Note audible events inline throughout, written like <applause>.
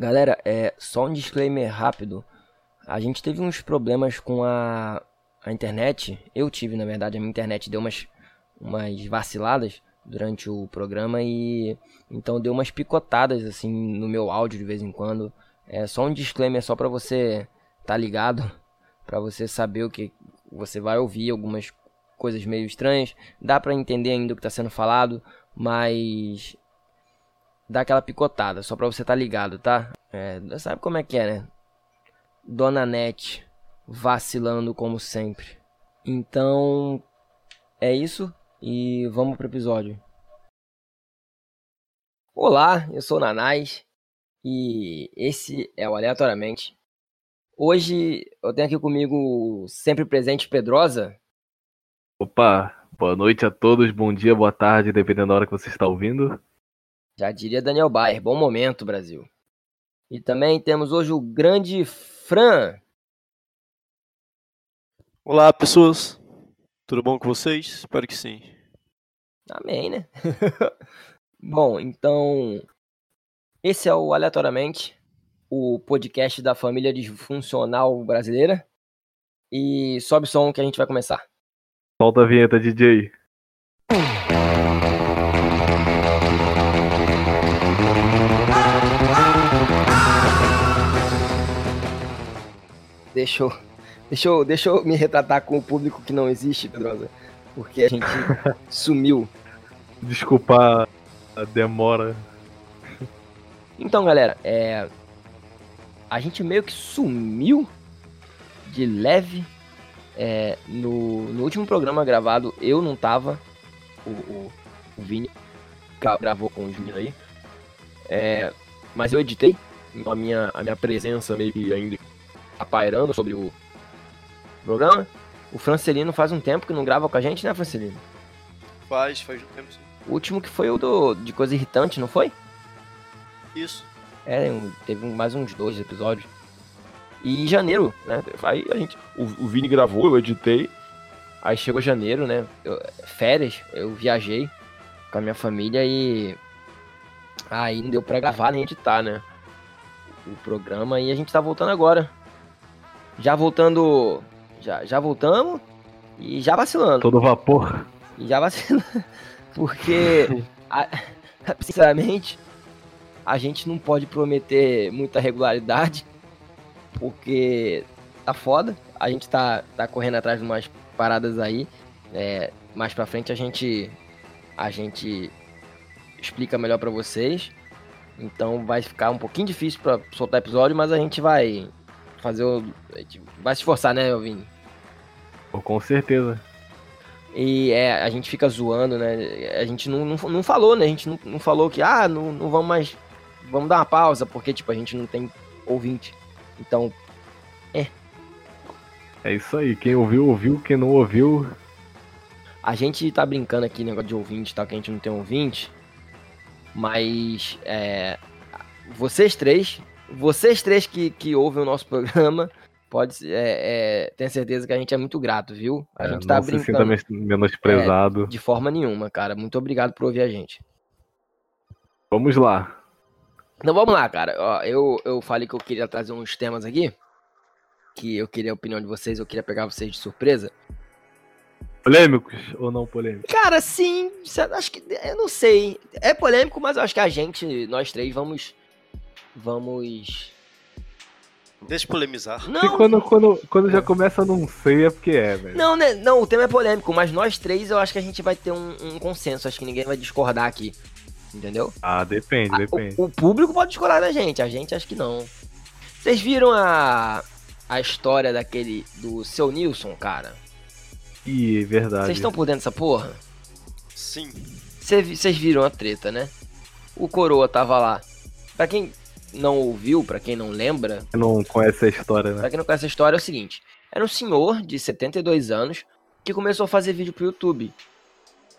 Galera, é só um disclaimer rápido. A gente teve uns problemas com a, a internet. Eu tive, na verdade, a minha internet deu umas, umas vaciladas durante o programa e então deu umas picotadas assim no meu áudio de vez em quando. É só um disclaimer só para você tá ligado, <laughs> para você saber o que você vai ouvir algumas coisas meio estranhas. Dá para entender ainda o que tá sendo falado, mas dá aquela picotada, só pra você tá ligado, tá? É, sabe como é que é, né? Dona Net vacilando como sempre. Então, é isso e vamos pro episódio. Olá, eu sou o Nanais e esse é o Aleatoriamente. Hoje eu tenho aqui comigo sempre presente Pedrosa. Opa, boa noite a todos, bom dia, boa tarde, dependendo da hora que você está ouvindo. Já diria Daniel Bayer, bom momento, Brasil. E também temos hoje o grande Fran. Olá, pessoas. Tudo bom com vocês? Espero que sim. Amém, né? <laughs> bom, então. Esse é o Aleatoriamente, o podcast da família disfuncional brasileira. E sobe o som que a gente vai começar. Solta a vinheta, DJ. Deixa eu, deixa, eu, deixa eu me retratar com o público que não existe, Pedrosa. Porque a gente <laughs> sumiu. Desculpa a demora. Então, galera, é. A gente meio que sumiu de leve. É, no, no último programa gravado, eu não tava. O, o, o Vini gravou com o Júnior aí. É, mas eu editei. Então a minha, a minha presença meio que ainda tá pairando sobre o programa. O Francelino faz um tempo que não grava com a gente, né, Francelino? Faz, faz um tempo sim. O último que foi o do, de coisa irritante, não foi? Isso. É, um, teve mais uns dois episódios. E em janeiro, né? Aí a gente. O, o Vini gravou, eu editei. Aí chegou janeiro, né? Eu, férias, eu viajei com a minha família e. Aí não deu pra gravar nem editar, né? O programa e a gente tá voltando agora. Já voltando. Já, já voltamos e já vacilando. Todo vapor. E já vacilando. <laughs> Porque, a, <laughs> sinceramente, a gente não pode prometer muita regularidade. Porque tá foda. A gente tá, tá correndo atrás de umas paradas aí. É, mais pra frente a gente. A gente explica melhor para vocês. Então vai ficar um pouquinho difícil para soltar episódio, mas a gente vai fazer o. Vai se esforçar, né, Vini? Com certeza. E é, a gente fica zoando, né? A gente não, não, não falou, né? A gente não, não falou que, ah, não, não vamos mais. Vamos dar uma pausa, porque, tipo, a gente não tem ouvinte. Então, é. É isso aí. Quem ouviu, ouviu. Quem não ouviu. A gente tá brincando aqui, negócio de ouvinte, tá? Que a gente não tem ouvinte. Mas, é. Vocês três vocês três que, que ouvem o nosso programa, pode é, é, certeza que a gente é muito grato, viu? A é, gente tá não brincando. Se sinta menosprezado. É, de forma nenhuma, cara. Muito obrigado por ouvir a gente. Vamos lá. Então vamos lá, cara. Ó, eu, eu falei que eu queria trazer uns temas aqui. Que eu queria a opinião de vocês, eu queria pegar vocês de surpresa. Polêmicos ou não polêmicos? Cara, sim. Acho que. Eu não sei. É polêmico, mas eu acho que a gente, nós três, vamos Vamos. Deixa polemizar. Não. E quando, quando, quando já começa a não sei, é porque é, velho. Não, né? Não, o tema é polêmico, mas nós três eu acho que a gente vai ter um, um consenso. Acho que ninguém vai discordar aqui. Entendeu? Ah, depende, depende. O, o, público pode discordar da gente, a gente acho que não. Vocês viram a, a história daquele. do seu Nilson, cara? Ih, verdade. Vocês estão por dentro dessa porra? Sim. Vocês viram a treta, né? O Coroa tava lá. Pra quem não ouviu, para quem não lembra. Não conhece a história, né? Pra quem não conhece a história, é o seguinte: era um senhor de 72 anos que começou a fazer vídeo pro YouTube.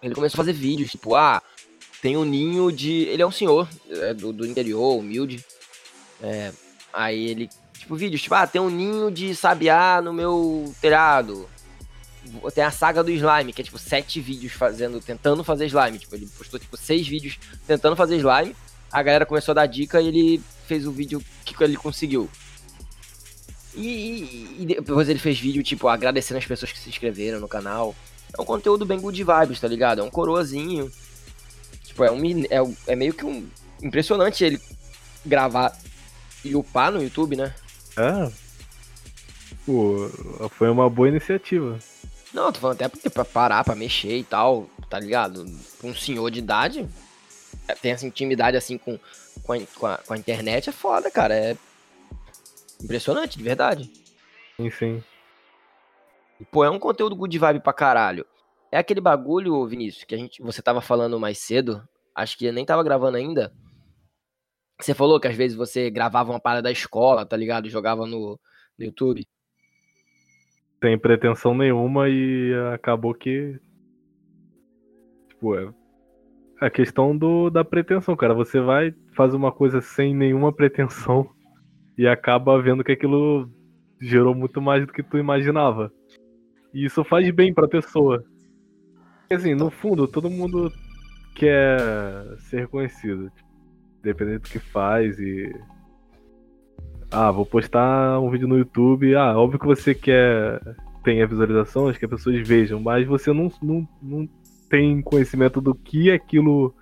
Ele começou a fazer vídeos, tipo, ah, tem um ninho de. Ele é um senhor é, do, do interior, humilde. É, aí ele, tipo, vídeos, tipo, ah, tem um ninho de sabiá no meu telhado. Tem a saga do slime, que é tipo sete vídeos fazendo, tentando fazer slime. Tipo, ele postou tipo seis vídeos tentando fazer slime. a galera começou a dar dica e ele fez o vídeo que ele conseguiu. E, e, depois ele fez vídeo, tipo, agradecendo as pessoas que se inscreveram no canal. É um conteúdo bem good vibes, tá ligado? É um coroazinho. Tipo, é, um, é, é meio que um. Impressionante ele gravar e upar no YouTube, né? É. Pô, foi uma boa iniciativa. Não, tô falando até porque pra parar, pra mexer e tal, tá ligado? Um senhor de idade é, tem essa intimidade assim com, com, a, com, a, com a internet é foda, cara. É impressionante, de verdade. Sim. Pô, é um conteúdo good vibe pra caralho. É aquele bagulho, Vinícius, que a gente, você tava falando mais cedo, acho que nem tava gravando ainda. Você falou que às vezes você gravava uma parada da escola, tá ligado? Jogava no, no YouTube. Sem pretensão nenhuma e acabou que. Tipo, é a questão do, da pretensão, cara. Você vai fazer uma coisa sem nenhuma pretensão e acaba vendo que aquilo gerou muito mais do que tu imaginava. E isso faz bem pra pessoa. Assim, no fundo, todo mundo quer ser reconhecido. Dependendo do que faz e. Ah, vou postar um vídeo no YouTube. Ah, óbvio que você quer tenha visualizações, que as pessoas vejam, mas você não, não, não tem conhecimento do que aquilo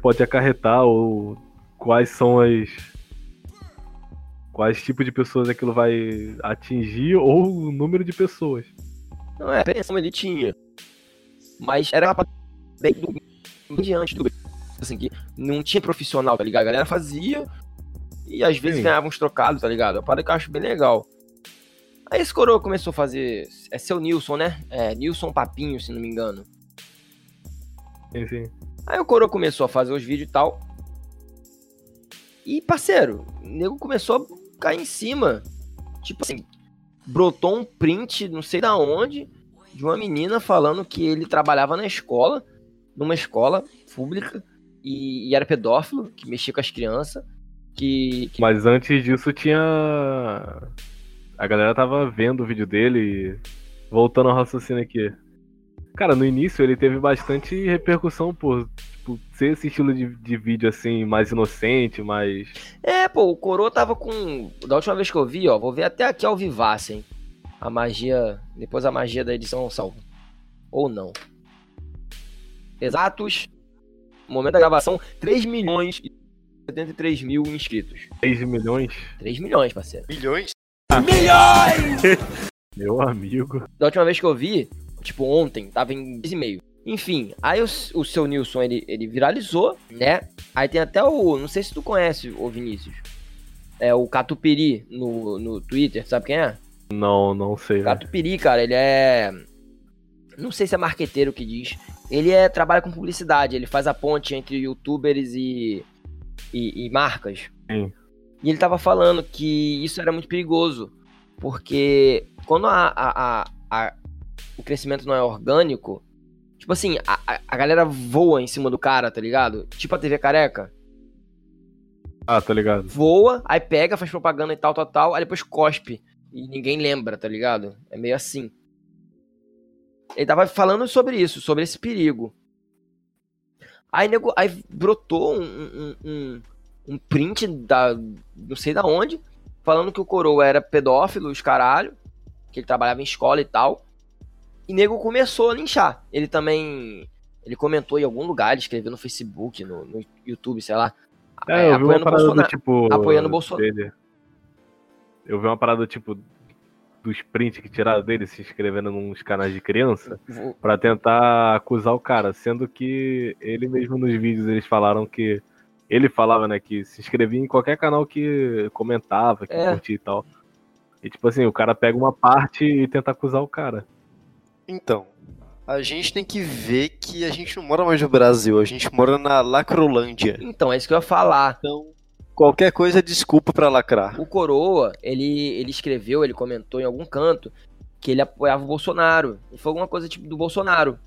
pode acarretar ou quais são as quais tipos de pessoas aquilo vai atingir ou o número de pessoas. Não é, pensão ele tinha. Mas era bem do diante do assim que não tinha profissional, tá ligado? A galera fazia e às vezes Sim. ganhava uns trocados, tá ligado? A parada que eu acho bem legal. Aí esse coroa começou a fazer. É seu Nilson, né? É, Nilson Papinho, se não me engano. Sim. Aí o Coro começou a fazer os vídeos e tal. E, parceiro, o nego começou a cair em cima. Tipo assim, brotou um print, não sei da onde, de uma menina falando que ele trabalhava na escola, numa escola pública, e, e era pedófilo, que mexia com as crianças. Que, que, Mas antes disso tinha. A galera tava vendo o vídeo dele. Voltando ao raciocínio aqui. Cara, no início ele teve bastante repercussão por tipo, ser esse estilo de, de vídeo assim, mais inocente, mais. É, pô, o Coroa tava com. Da última vez que eu vi, ó, vou ver até aqui ao vivaço, hein? A magia. Depois a magia da edição salvo. Ou não. Exatos. Momento da gravação, 3 milhões e 73 mil inscritos. 3 milhões? 3 milhões, parceiro. Milhões? Ah. Milhões! <laughs> Meu amigo. Da última vez que eu vi, tipo, ontem, tava em 10,5. Enfim, aí o, o seu Nilson, ele, ele viralizou, né? Aí tem até o, não sei se tu conhece, o Vinícius, é o Catupiri no, no Twitter, sabe quem é? Não, não sei. Né? Catupiri, cara, ele é, não sei se é marqueteiro que diz, ele é, trabalha com publicidade, ele faz a ponte entre youtubers e, e, e marcas. Sim. E ele tava falando que isso era muito perigoso, porque quando a, a, a, a o crescimento não é orgânico, tipo assim, a, a galera voa em cima do cara, tá ligado? Tipo a TV careca. Ah, tá ligado. Voa, aí pega, faz propaganda e tal, tal, tal, aí depois cospe. E ninguém lembra, tá ligado? É meio assim. Ele tava falando sobre isso, sobre esse perigo. Aí, nego, aí brotou um, um, um, um print da. não sei da onde, falando que o coroa era pedófilo, os caralho, que ele trabalhava em escola e tal. E nego começou a linchar. Ele também. Ele comentou em algum lugar, ele escreveu no Facebook, no, no YouTube, sei lá. É, eu vi uma parada Bolsonaro, do tipo. Apoiando o Bolsonaro. Dele. Eu vi uma parada tipo dos prints que tiraram dele se inscrevendo nos canais de criança para tentar acusar o cara, sendo que ele mesmo nos vídeos eles falaram que ele falava, né, que se inscrevia em qualquer canal que comentava, que é. curtia e tal. E tipo assim, o cara pega uma parte e tenta acusar o cara. Então, a gente tem que ver que a gente não mora mais no Brasil, a gente mora na Lacrolândia. Então, é isso que eu ia falar. Então, qualquer coisa é desculpa para lacrar. O Coroa, ele, ele escreveu, ele comentou em algum canto que ele apoiava o Bolsonaro. Foi alguma coisa tipo do Bolsonaro.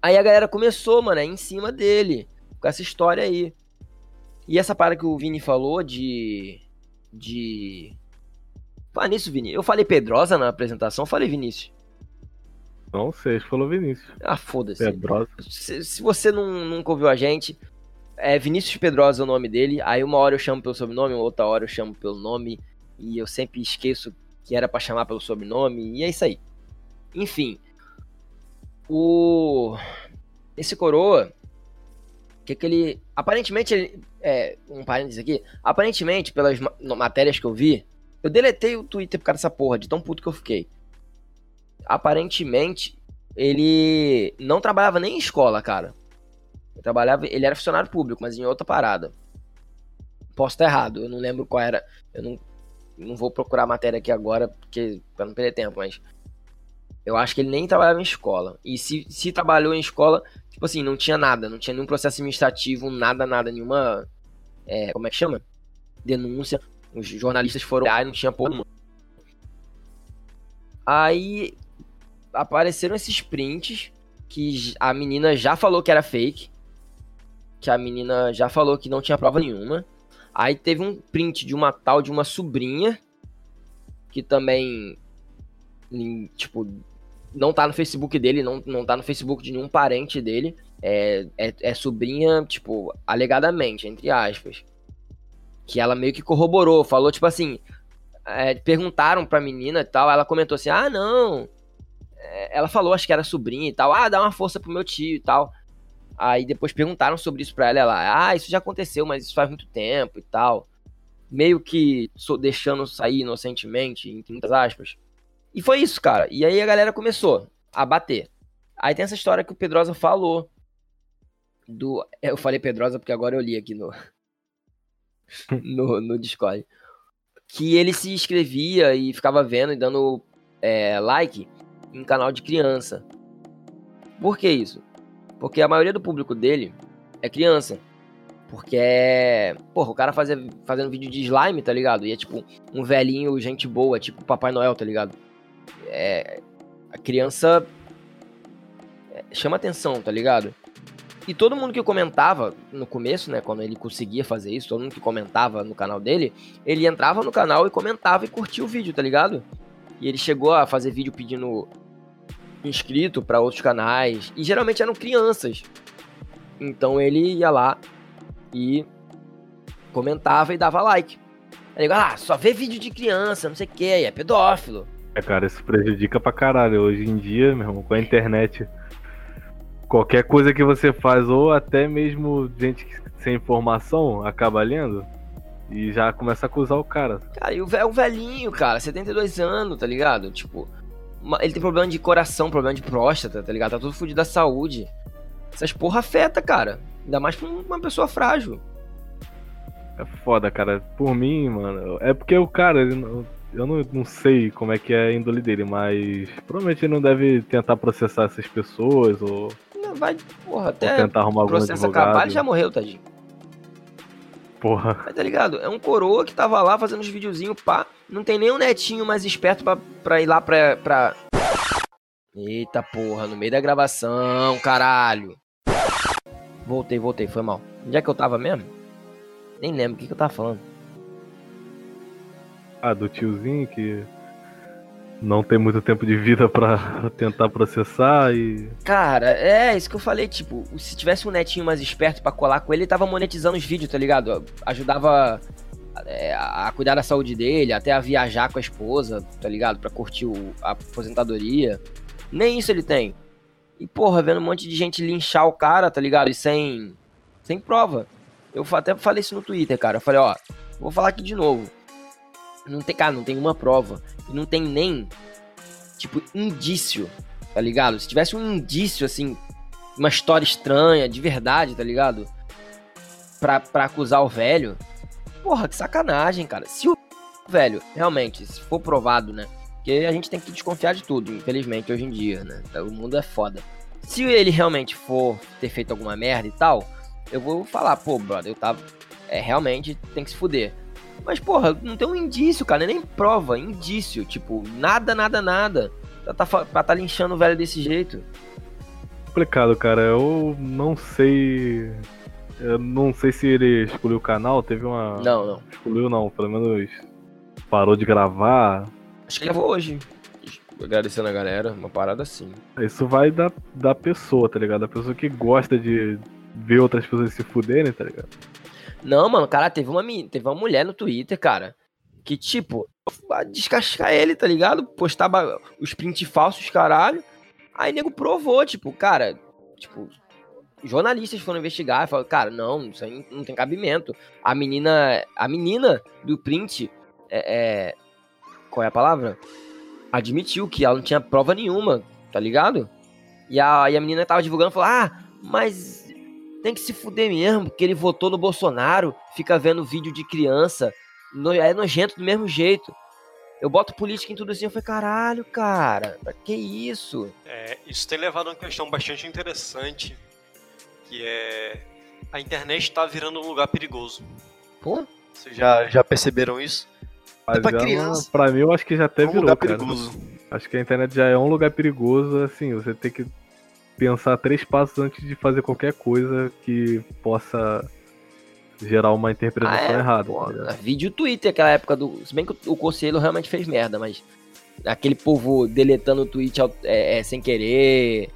Aí a galera começou, mano, em cima dele, com essa história aí. E essa parada que o Vini falou de. De. Fala nisso, Vini. Eu falei Pedrosa na apresentação, falei Vinícius. Não sei, falou Vinícius. Ah, foda-se. Se, se, você não, nunca ouviu a gente, é Vinícius Pedrosa o nome dele. Aí uma hora eu chamo pelo sobrenome, outra hora eu chamo pelo nome. E eu sempre esqueço que era para chamar pelo sobrenome. E é isso aí. Enfim. O. Esse coroa. Que que ele. Aparentemente, ele. É, um parênteses aqui. Aparentemente, pelas matérias que eu vi. Eu deletei o Twitter por causa dessa porra, de tão puto que eu fiquei. Aparentemente, ele não trabalhava nem em escola, cara. Ele trabalhava, ele era funcionário público, mas em outra parada. Posso estar errado, eu não lembro qual era. Eu não, não vou procurar a matéria aqui agora, porque para não perder tempo, mas eu acho que ele nem trabalhava em escola. E se, se trabalhou em escola, tipo assim, não tinha nada, não tinha nenhum processo administrativo, nada, nada, nenhuma. É, como é que chama? Denúncia. Os jornalistas foram lá e não tinha porra Aí apareceram esses prints que a menina já falou que era fake. Que a menina já falou que não tinha prova nenhuma. Aí teve um print de uma tal de uma sobrinha. Que também. Tipo. Não tá no Facebook dele, não, não tá no Facebook de nenhum parente dele. É, é, é sobrinha, tipo, alegadamente, entre aspas. Que ela meio que corroborou, falou, tipo assim. É, perguntaram pra menina e tal, ela comentou assim: ah, não, ela falou, acho que era sobrinha e tal, ah, dá uma força pro meu tio e tal. Aí depois perguntaram sobre isso pra ela, ela, ah, isso já aconteceu, mas isso faz muito tempo e tal. Meio que deixando sair inocentemente, entre muitas aspas. E foi isso, cara. E aí a galera começou a bater. Aí tem essa história que o Pedrosa falou. Do. Eu falei Pedrosa porque agora eu li aqui no. <laughs> no, no Discord. Que ele se inscrevia e ficava vendo e dando é, like em canal de criança. Por que isso? Porque a maioria do público dele é criança. Porque é. Porra, o cara fazia, fazendo vídeo de slime, tá ligado? E é tipo um velhinho, gente boa, tipo Papai Noel, tá ligado? É. A criança. É, chama atenção, tá ligado? E todo mundo que comentava no começo, né, quando ele conseguia fazer isso, todo mundo que comentava no canal dele, ele entrava no canal e comentava e curtia o vídeo, tá ligado? E ele chegou a fazer vídeo pedindo inscrito para outros canais. E geralmente eram crianças. Então ele ia lá e comentava e dava like. Aí ele, ah, só vê vídeo de criança, não sei o que, é pedófilo. É, cara, isso prejudica pra caralho. Hoje em dia, meu irmão, com a internet, qualquer coisa que você faz, ou até mesmo gente sem informação, acaba lendo. E já começa a acusar o cara. Cara, e o velhinho, cara, 72 anos, tá ligado? Tipo, ele tem problema de coração, problema de próstata, tá ligado? Tá tudo fudido da saúde. Essas porra afeta, cara. Ainda mais pra uma pessoa frágil. É foda, cara. Por mim, mano. É porque o cara, eu não, não sei como é que é a índole dele, mas provavelmente ele não deve tentar processar essas pessoas ou. Não, vai, porra, até. tentar arrumar algum processo acabar, ele já morreu, tadinho. Porra. Mas tá ligado? É um coroa que tava lá fazendo os videozinhos, pá. Não tem nem um netinho mais esperto pra, pra ir lá pra, pra. Eita porra, no meio da gravação, caralho. Voltei, voltei, foi mal. Onde é que eu tava mesmo? Nem lembro o que, que eu tava falando. Ah, do tiozinho que não tem muito tempo de vida para <laughs> tentar processar e. Cara, é isso que eu falei, tipo, se tivesse um netinho mais esperto para colar com ele, ele tava monetizando os vídeos, tá ligado? Ajudava é, a cuidar da saúde dele, até a viajar com a esposa, tá ligado? Pra curtir o, a aposentadoria. Nem isso ele tem. E, porra, vendo um monte de gente linchar o cara, tá ligado? E sem, sem prova. Eu até falei isso no Twitter, cara. Eu falei, ó, vou falar aqui de novo. Não tem, cara, não tem uma prova. E não tem nem, tipo, indício, tá ligado? Se tivesse um indício, assim, uma história estranha, de verdade, tá ligado? Pra, pra acusar o velho. Porra, que sacanagem, cara. Se o velho, realmente, se for provado, né? Porque a gente tem que desconfiar de tudo, infelizmente, hoje em dia, né? O mundo é foda. Se ele realmente for ter feito alguma merda e tal, eu vou falar, pô, brother, eu tava. É, realmente tem que se fuder. Mas, porra, não tem um indício, cara, nem prova, indício. Tipo, nada, nada, nada. Pra tá, pra tá linchando o velho desse jeito. Complicado, cara. Eu não sei. Eu não sei se ele excluiu o canal, teve uma. Não, não. Excluiu não, pelo menos parou de gravar. Acho que gravou hoje. Agradecendo a galera, uma parada assim. Isso vai da, da pessoa, tá ligado? Da pessoa que gosta de, ver outras pessoas se fuderem, tá ligado? Não, mano, cara, teve uma, teve uma mulher no Twitter, cara, que, tipo, descascar ele, tá ligado? Postava os print falsos, caralho. Aí nego provou, tipo, cara, tipo, jornalistas foram investigar e falaram, cara, não, isso aí não tem cabimento. A menina, a menina do print, é, é, qual é a palavra? Admitiu que ela não tinha prova nenhuma, tá ligado? E a, e a menina tava divulgando, falou, ah, mas tem que se fuder mesmo, porque ele votou no Bolsonaro, fica vendo vídeo de criança, no, é nojento do mesmo jeito. Eu boto política em tudo assim, eu falei, caralho, cara, pra que isso? É, isso tem levado a uma questão bastante interessante, que é a internet tá virando um lugar perigoso. Pô? Vocês já, já perceberam isso? Mas é pra criança. Pra mim, eu acho que já até é um virou, lugar cara. perigoso. Acho que a internet já é um lugar perigoso, assim, você tem que pensar três passos antes de fazer qualquer coisa que possa gerar uma interpretação ah, é, errada. Pô, tá vídeo Twitter, aquela época do. Se bem que o conselho realmente fez merda, mas aquele povo deletando o tweet é, é, sem querer,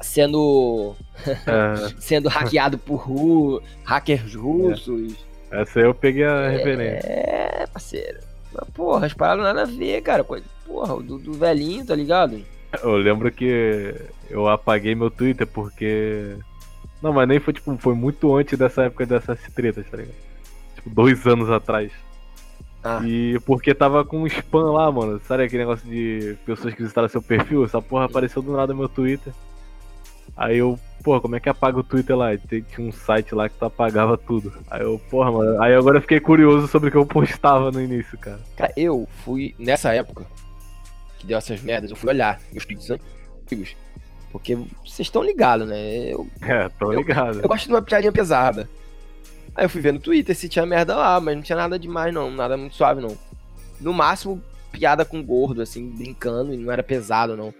sendo. É. <laughs> sendo hackeado por ru, hackers russos. É. Essa aí eu peguei a é, referência. É, parceiro. Mas, porra, as paradas nada a ver, cara. Porra, do, do velhinho, tá ligado? Eu lembro que eu apaguei meu Twitter porque. Não, mas nem foi tipo, foi muito antes dessa época dessas tretas, tá ligado? Tipo, dois anos atrás. Ah. E porque tava com spam lá, mano. Sabe aquele negócio de pessoas que visitaram seu perfil? Essa porra apareceu do nada no meu Twitter. Aí eu, porra, como é que apaga o Twitter lá? Tinha um site lá que tu apagava tudo. Aí eu, porra, mano. Aí agora eu fiquei curioso sobre o que eu postava no início, cara. Cara, eu fui, nessa época, que deu essas merdas, eu fui olhar meus tweets antigos. Porque vocês estão ligados, né? Eu, é, tô ligado. Eu, eu gosto de uma piadinha pesada. Aí eu fui ver no Twitter se tinha merda lá, mas não tinha nada demais, não. Nada muito suave, não. No máximo, piada com gordo, assim, brincando, e não era pesado, não.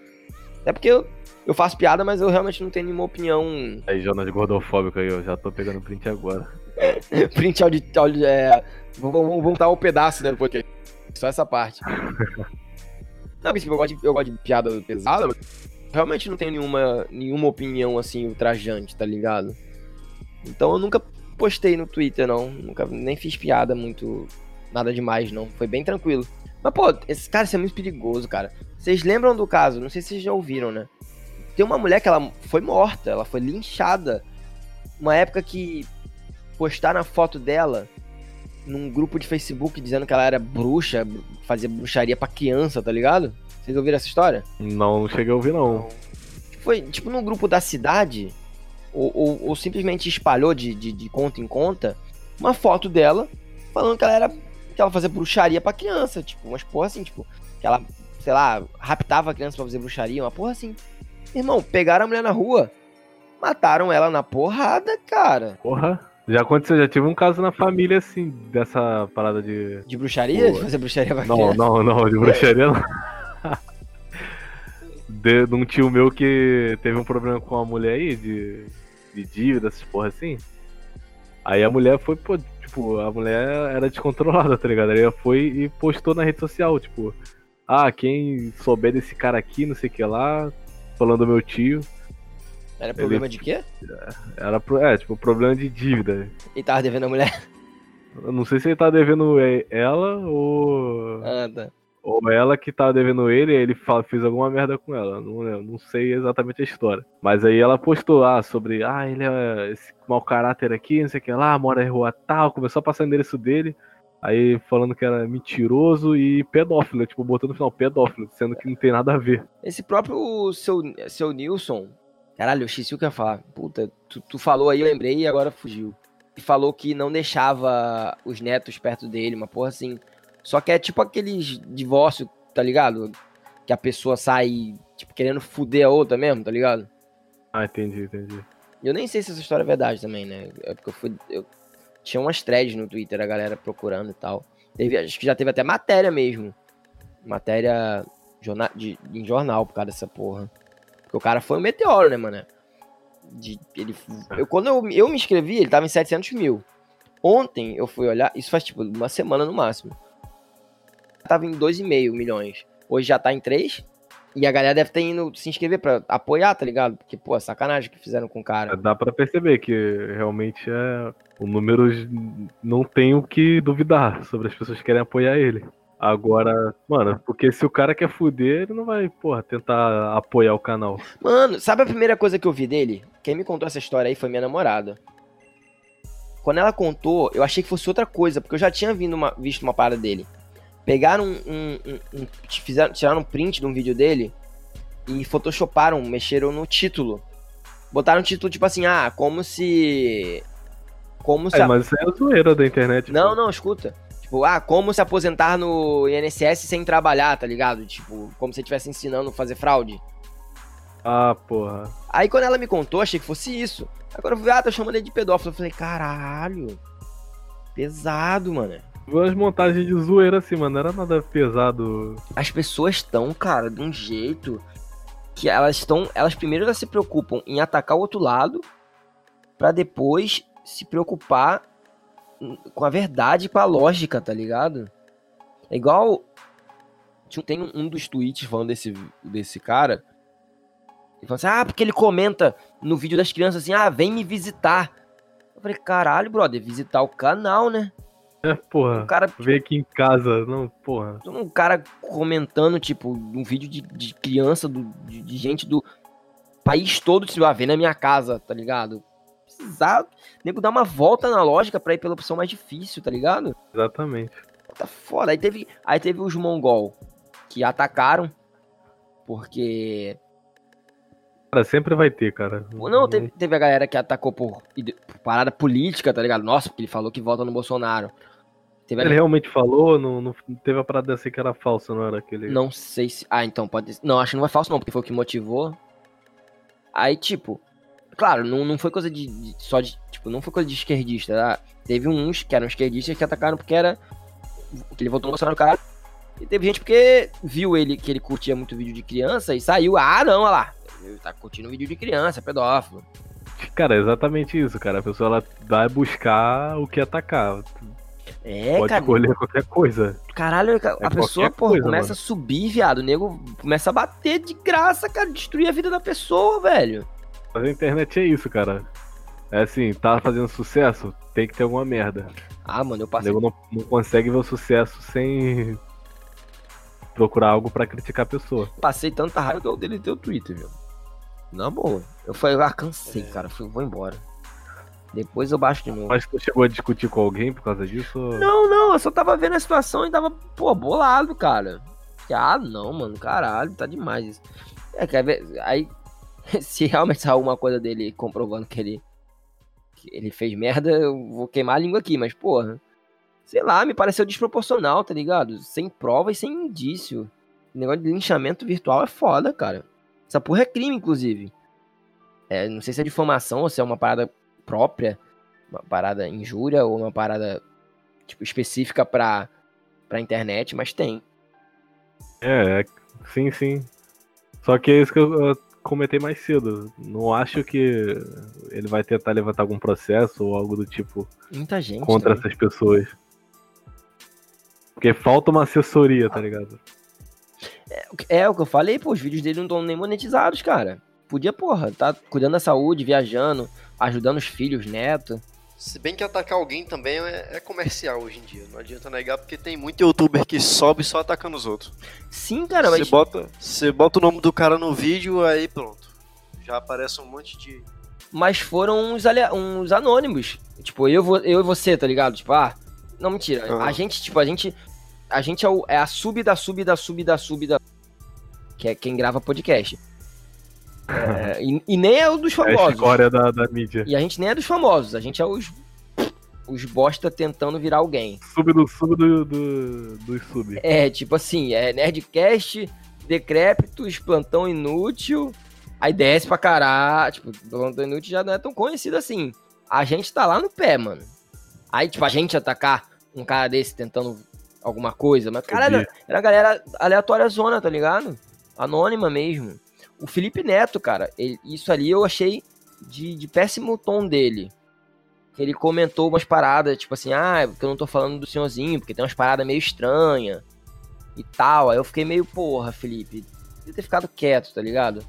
É porque eu, eu faço piada, mas eu realmente não tenho nenhuma opinião. Aí, Jonas gordofóbico aí, eu já tô pegando print agora. <laughs> print áudio. é, vamos, vamos, vamos dar um pedaço, né? Porque só essa parte. <laughs> Não, porque eu gosto, de, eu gosto de piada pesada, mas realmente não tenho nenhuma, nenhuma opinião assim ultrajante, tá ligado? Então eu nunca postei no Twitter, não. Nunca nem fiz piada muito. Nada demais, não. Foi bem tranquilo. Mas, pô, esse cara, isso é muito perigoso, cara. Vocês lembram do caso? Não sei se vocês já ouviram, né? Tem uma mulher que ela foi morta, ela foi linchada. Uma época que postaram a foto dela num grupo de Facebook dizendo que ela era bruxa, fazia bruxaria pra criança, tá ligado? Vocês ouviram essa história? Não, não cheguei a ouvir, não. Foi, tipo, num grupo da cidade, ou, ou, ou simplesmente espalhou de, de, de, conta em conta uma foto dela falando que ela era. que ela fazia bruxaria pra criança, tipo, umas porra assim, tipo, que ela, sei lá, raptava a criança pra fazer bruxaria, uma porra assim. Irmão, pegaram a mulher na rua, mataram ela na porrada, cara. Porra. Já aconteceu, já tive um caso na família, assim, dessa parada de. De bruxaria? De fazer bruxaria pra Não, não, não, de bruxaria não. <laughs> de, de um tio meu que teve um problema com a mulher aí, de, de dívida, essas porra assim. Aí a mulher foi, pô, tipo, a mulher era descontrolada, tá ligado? Aí ela foi e postou na rede social, tipo, ah, quem souber desse cara aqui, não sei o que lá, falando do meu tio. Era problema ele, de quê? Era, é, tipo, problema de dívida. E tava devendo a mulher? Eu não sei se ele tá devendo ela ou. Ah, tá. Ou ela que tá devendo ele, ele fez alguma merda com ela. Não, não sei exatamente a história. Mas aí ela postou lá sobre, ah, ele é esse mau caráter aqui, não sei o que lá, mora em rua tal, começou a passar o endereço dele. Aí falando que era mentiroso e pedófilo, tipo, botando no final pedófilo, sendo que não tem nada a ver. Esse próprio seu, seu Nilson, Caralho, eu esqueci o que eu ia falar. Puta, tu, tu falou aí, eu lembrei e agora fugiu. E falou que não deixava os netos perto dele, uma porra assim. Só que é tipo aqueles divórcio, tá ligado? Que a pessoa sai, tipo, querendo fuder a outra mesmo, tá ligado? Ah, entendi, entendi. Eu nem sei se essa história é verdade também, né? É porque eu fui. Eu... Tinha umas threads no Twitter, a galera procurando e tal. Teve, acho que já teve até matéria mesmo. Matéria jornal, de, em jornal por causa dessa porra. Porque o cara foi um meteoro, né, mano? De, ele, eu, quando eu, eu me inscrevi, ele tava em 700 mil. Ontem eu fui olhar, isso faz tipo uma semana no máximo. Tava em 2,5 milhões. Hoje já tá em 3. E a galera deve ter indo se inscrever pra apoiar, tá ligado? Porque, pô, é sacanagem que fizeram com o cara. Dá pra perceber que realmente é. O número não tem o que duvidar sobre as pessoas que querem apoiar ele. Agora, mano, porque se o cara quer fuder, ele não vai, porra, tentar apoiar o canal. Mano, sabe a primeira coisa que eu vi dele? Quem me contou essa história aí foi minha namorada. Quando ela contou, eu achei que fosse outra coisa, porque eu já tinha vindo uma- visto uma parada dele. Pegaram um, um- um- um- fizeram, tiraram um print de um vídeo dele e photoshoparam, mexeram no título. Botaram um título tipo assim, ah, como se. Como se. É, mas isso é a zoeira da internet. Não, pô. não, escuta. Tipo, ah, como se aposentar no INSS sem trabalhar, tá ligado? Tipo, como se estivesse ensinando a fazer fraude. Ah, porra. Aí quando ela me contou, achei que fosse isso. Agora eu vi, ah, tô chamando ele de pedófilo. Eu falei, caralho. Pesado, mano. Umas montagens de zoeira assim, mano. Não era nada pesado. As pessoas estão, cara, de um jeito que elas estão. Elas primeiro elas se preocupam em atacar o outro lado, pra depois se preocupar com a verdade e com a lógica, tá ligado? É igual. Tem um- dos tweets falando desse, desse cara. Ele falou assim: ah, porque ele comenta no vídeo das crianças assim: ah, vem me visitar. Eu falei: caralho, brother, visitar o canal, né? É, O porra. cara Vem aqui em casa. Não, porra. um cara comentando, tipo, um vídeo de, de criança, do, de, de gente do país todo, tipo, ah, vem na minha casa, tá ligado? Precisar, nego dar uma volta na lógica pra ir pela opção mais difícil, tá ligado? Exatamente. Tá foda. Aí teve, aí teve os mongol que atacaram, porque... Cara, sempre vai ter, cara. Não, teve, teve a galera que atacou por, por parada política, tá ligado? Nossa, porque ele falou que vota no Bolsonaro. Teve a Ele realmente falou, não, não teve a parada assim que era falsa, não era aquele. Não sei se. Ah, então pode. Não, acho que não é falso, não, porque foi o que motivou. Aí, tipo. Claro, não, não foi coisa de, de- Só de. Tipo, não foi coisa de esquerdista. tá? Teve uns que eram esquerdistas que atacaram porque era. Que ele votou no Bolsonaro, cara. E teve gente porque viu ele que ele curtia muito vídeo de criança e saiu. Ah, não, olha lá. Ele tá curtindo vídeo de criança, é pedófilo. Cara, é exatamente isso, cara. A pessoa ela vai buscar o que atacar. É, Pode cara. escolher qualquer coisa. Caralho, a qualquer pessoa, pô, coisa, começa mano. a subir, viado. O nego começa a bater de graça, cara. Destruir a vida da pessoa, velho. Mas a internet é isso, cara. É assim, tá fazendo sucesso, tem que ter alguma merda. Ah, mano, eu O passei nego não, não consegue ver o sucesso sem procurar algo pra criticar a pessoa. Passei tanta raiva que eu deletei o Twitter, viu? Na boa. Eu falei, ah, cansei, cara. Fui, vou embora. Depois eu baixo de novo. Mas tu chegou a discutir com alguém por causa disso? ou- Não, não, eu só tava vendo a situação e tava, pô, bolado, cara. Ah, não, mano, caralho, tá demais isso. É, quer ver? Aí, <laughs> se realmente sair alguma coisa dele comprovando que ele, que ele fez merda, eu vou queimar a língua aqui, mas, porra. Sei lá, me pareceu desproporcional, tá ligado? Sem prova e sem indício. O negócio de linchamento virtual é foda, cara. Essa porra é crime, inclusive. É, não sei se é difamação ou se é uma parada própria, uma parada injúria ou uma parada tipo, específica pra, pra internet, mas tem. É, é, sim, sim. Só que é isso que eu, eu comentei mais cedo. Não acho que ele vai tentar levantar algum processo ou algo do tipo Muita gente. contra também. essas pessoas. Porque falta uma assessoria, tá ligado? É o que eu falei, pô, os vídeos dele não estão nem monetizados, cara. Podia, porra, tá cuidando da saúde, viajando, ajudando os filhos, neto. Se bem que atacar alguém também é, é comercial hoje em dia. Não adianta negar, porque tem muito youtuber que sobe só atacando os outros. Sim, cara, Você mas. bota, você bota o nome do cara no vídeo, aí pronto. Já aparece um monte de. Mas foram uns, uns anônimos. Tipo, eu, eu e você, tá ligado? Tipo, ah. Não, mentira. A gente, tipo, a gente. A gente é, o- é a sub da sub da sub da sub da. Que é quem grava podcast. É, e, e nem é o dos É a famosos. escória da, da mídia. E a gente nem é dos famosos, a gente é os. Os bosta tentando virar alguém. Sub do sub do, do, do sub. É, tipo assim, é Nerdcast, Decrépitos, Plantão Inútil. Aí desce pra caralho. Tipo, Plantão Inútil já não é tão conhecido assim. A gente tá lá no pé, mano. Aí, tipo, a gente atacar um cara desse tentando alguma coisa. Mas, cara, era, era a galera aleatória zona, tá ligado? Anônima mesmo. O Felipe Neto, cara, ele- isso ali eu achei de, de péssimo tom dele. Ele comentou umas paradas, tipo assim, ah, porque eu não tô falando do senhorzinho, porque tem umas paradas meio estranhas e tal. Aí eu fiquei meio, porra, Felipe, podia ter ficado quieto, tá ligado?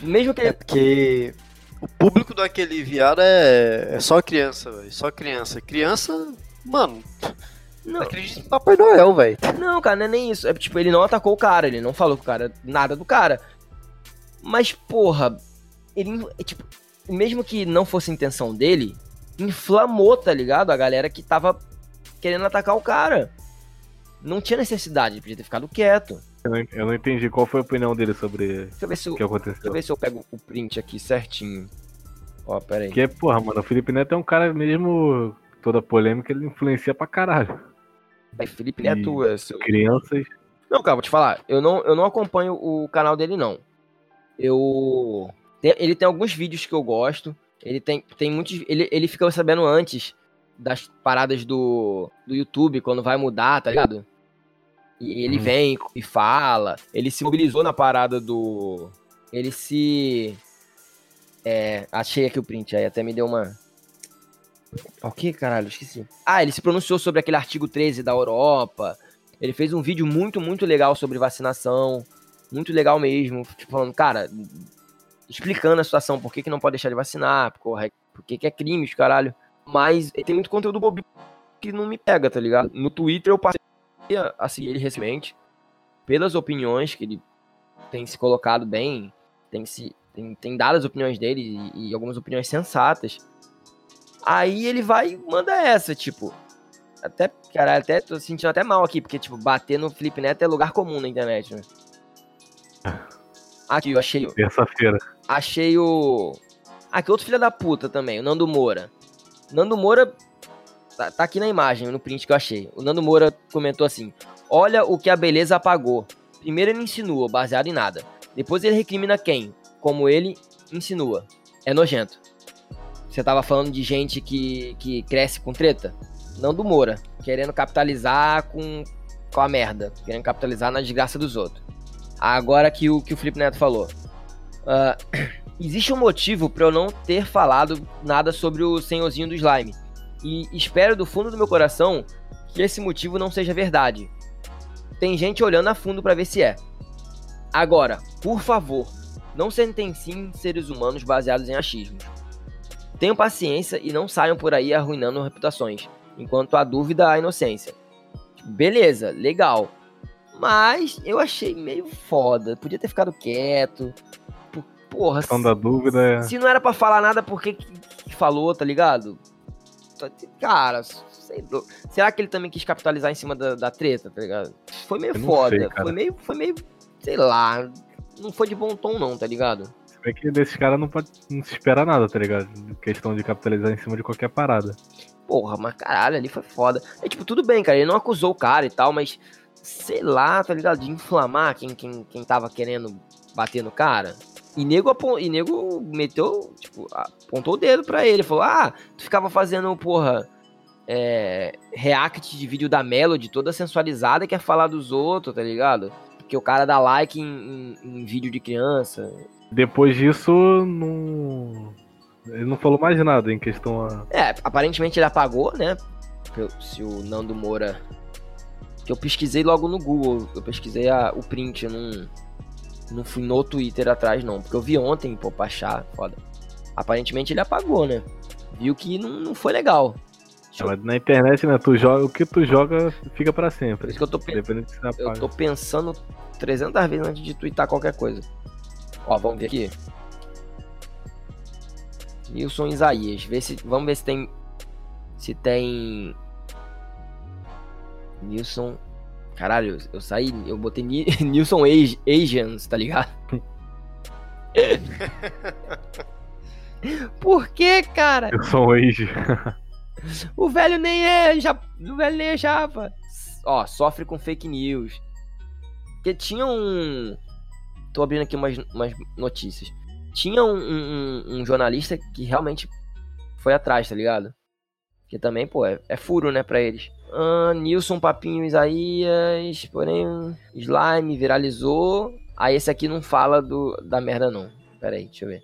Mesmo que É ele. porque o público daquele viado é, é só criança, velho. Só criança. Criança, mano, Não, acredita em Papai Noel, velho. não, cara, não é nem isso. É tipo, ele não atacou o cara, ele não falou com o cara nada do cara. Mas, porra, ele. é, Tipo, mesmo que não fosse a intenção dele, inflamou, tá ligado? A galera que tava querendo atacar o cara. Não tinha necessidade, podia ter ficado quieto. Eu não, eu não entendi qual foi a opinião dele sobre o que deixa eu, aconteceu. ver se eu pego o print aqui certinho. Ó, pera aí. Porque, porra, mano, o Felipe Neto é um cara mesmo. Toda polêmica, ele influencia pra caralho. Aí, Felipe Neto, é seu... Crianças. Não, cara, vou te falar. Eu não, eu não acompanho o canal dele, não. Eu. ele tem alguns vídeos que eu gosto. Ele tem, tem muitos. Ele, ele fica sabendo antes das paradas do, do YouTube, quando vai mudar, tá ligado? E ele Uhum. vem e fala. Ele se mobilizou na parada do. Ele se. É. Achei aqui o print aí, até me deu uma. O que, caralho? Esqueci. Ah, ele se pronunciou sobre aquele artigo 13 da Europa. Ele fez um vídeo muito, muito legal sobre vacinação. Muito legal mesmo. Tipo, falando, cara, explicando a situação, por que, que não pode deixar de vacinar, porra, por que, que é crime, os caralho. Mas tem muito conteúdo bobo que não me pega, tá ligado? No Twitter eu passei a seguir ele recentemente. Pelas opiniões que ele tem se colocado bem, tem, se, tem, tem dado as opiniões dele e, e algumas opiniões sensatas. Aí ele vai e manda essa, tipo. Até, cara, até tô sentindo até mal aqui, porque, tipo, bater no Felipe Neto é lugar comum na internet, né? Aqui, eu achei, Terça-feira. achei o. Que outro filho da puta também, o Nando Moura. Nando Moura. Tá, tá aqui na imagem, no print que eu achei. O Nando Moura comentou assim: Olha o que a beleza apagou. Primeiro ele insinua, baseado em nada. Depois ele recrimina quem? Como ele insinua. É nojento. Você tava falando de gente que, que cresce com treta? Nando Moura, querendo capitalizar com, com a merda. Querendo capitalizar na desgraça dos outros. Agora que o que o Felipe Neto falou. Ah, <clears throat> existe um motivo para eu não ter falado nada sobre o senhorzinho do slime. E espero do fundo do meu coração que esse motivo não seja verdade. Tem gente olhando a fundo para ver se é. Agora, por favor, não sentenciem seres humanos baseados em achismos. Tenham paciência e não saiam por aí arruinando reputações, enquanto há dúvida há inocência. Beleza, legal. Mas eu achei meio foda. Podia ter ficado quieto. Porra, da dúvida é. se não era pra falar nada, por que, que falou, tá ligado? Cara, sei lá. será que ele também quis capitalizar em cima da, da treta, tá ligado? Foi meio foda. sei, foi meio, foi meio, sei lá. Não foi de bom tom, não, tá ligado? Se bem que desses caras não pode não se espera nada, tá ligado? Questão de capitalizar em cima de qualquer parada. Porra, mas caralho, ali foi foda. É tipo, tudo bem, cara, ele não acusou o cara e tal, mas sei lá, tá ligado? De inflamar quem, quem, quem tava querendo bater no cara. E nego, e nego meteu, tipo, apontou o dedo pra ele. Falou, ah, tu ficava fazendo, porra, é, react de vídeo da Melody toda sensualizada e quer falar dos outros, tá ligado? Porque o cara dá like em, em- em vídeo de criança. Depois disso, não. Ele não falou mais nada em questão a. É, aparentemente ele apagou, né? Se o Nando Moura. Que eu pesquisei logo no Google. Eu pesquisei a- o print, eu não. Não fui no Twitter atrás, não. Porque eu vi ontem, pô, pra achar, foda. Aparentemente ele apagou, né? Viu que não, não foi legal. Eu- Mas na internet, né? Tu joga, o que tu joga fica pra Por sempre. isso que eu tô, pe- eu tô pensando 300 vezes antes de twittar qualquer coisa. Ó, vamos ver aqui. Nilson Isaías. Vê se, vamos ver se tem. Se tem. Nilson. Caralho, eu saí. Eu botei Ni- <laughs> Nilson Asians, tá ligado? <laughs> Por que, cara? Eu sou um age. <laughs> O velho nem é, já, o velho nem é japa. Ó, sofre com fake news. Porque tinha um. Tô abrindo aqui umas, umas notícias. Tinha um, um- um jornalista que realmente foi atrás, tá ligado? Que também, pô, é, é furo, né, pra eles. Ah, Nilson Papinho Isaías, porém, Slime viralizou. Aí esse aqui não fala do, da merda, não. Pera aí, deixa eu ver.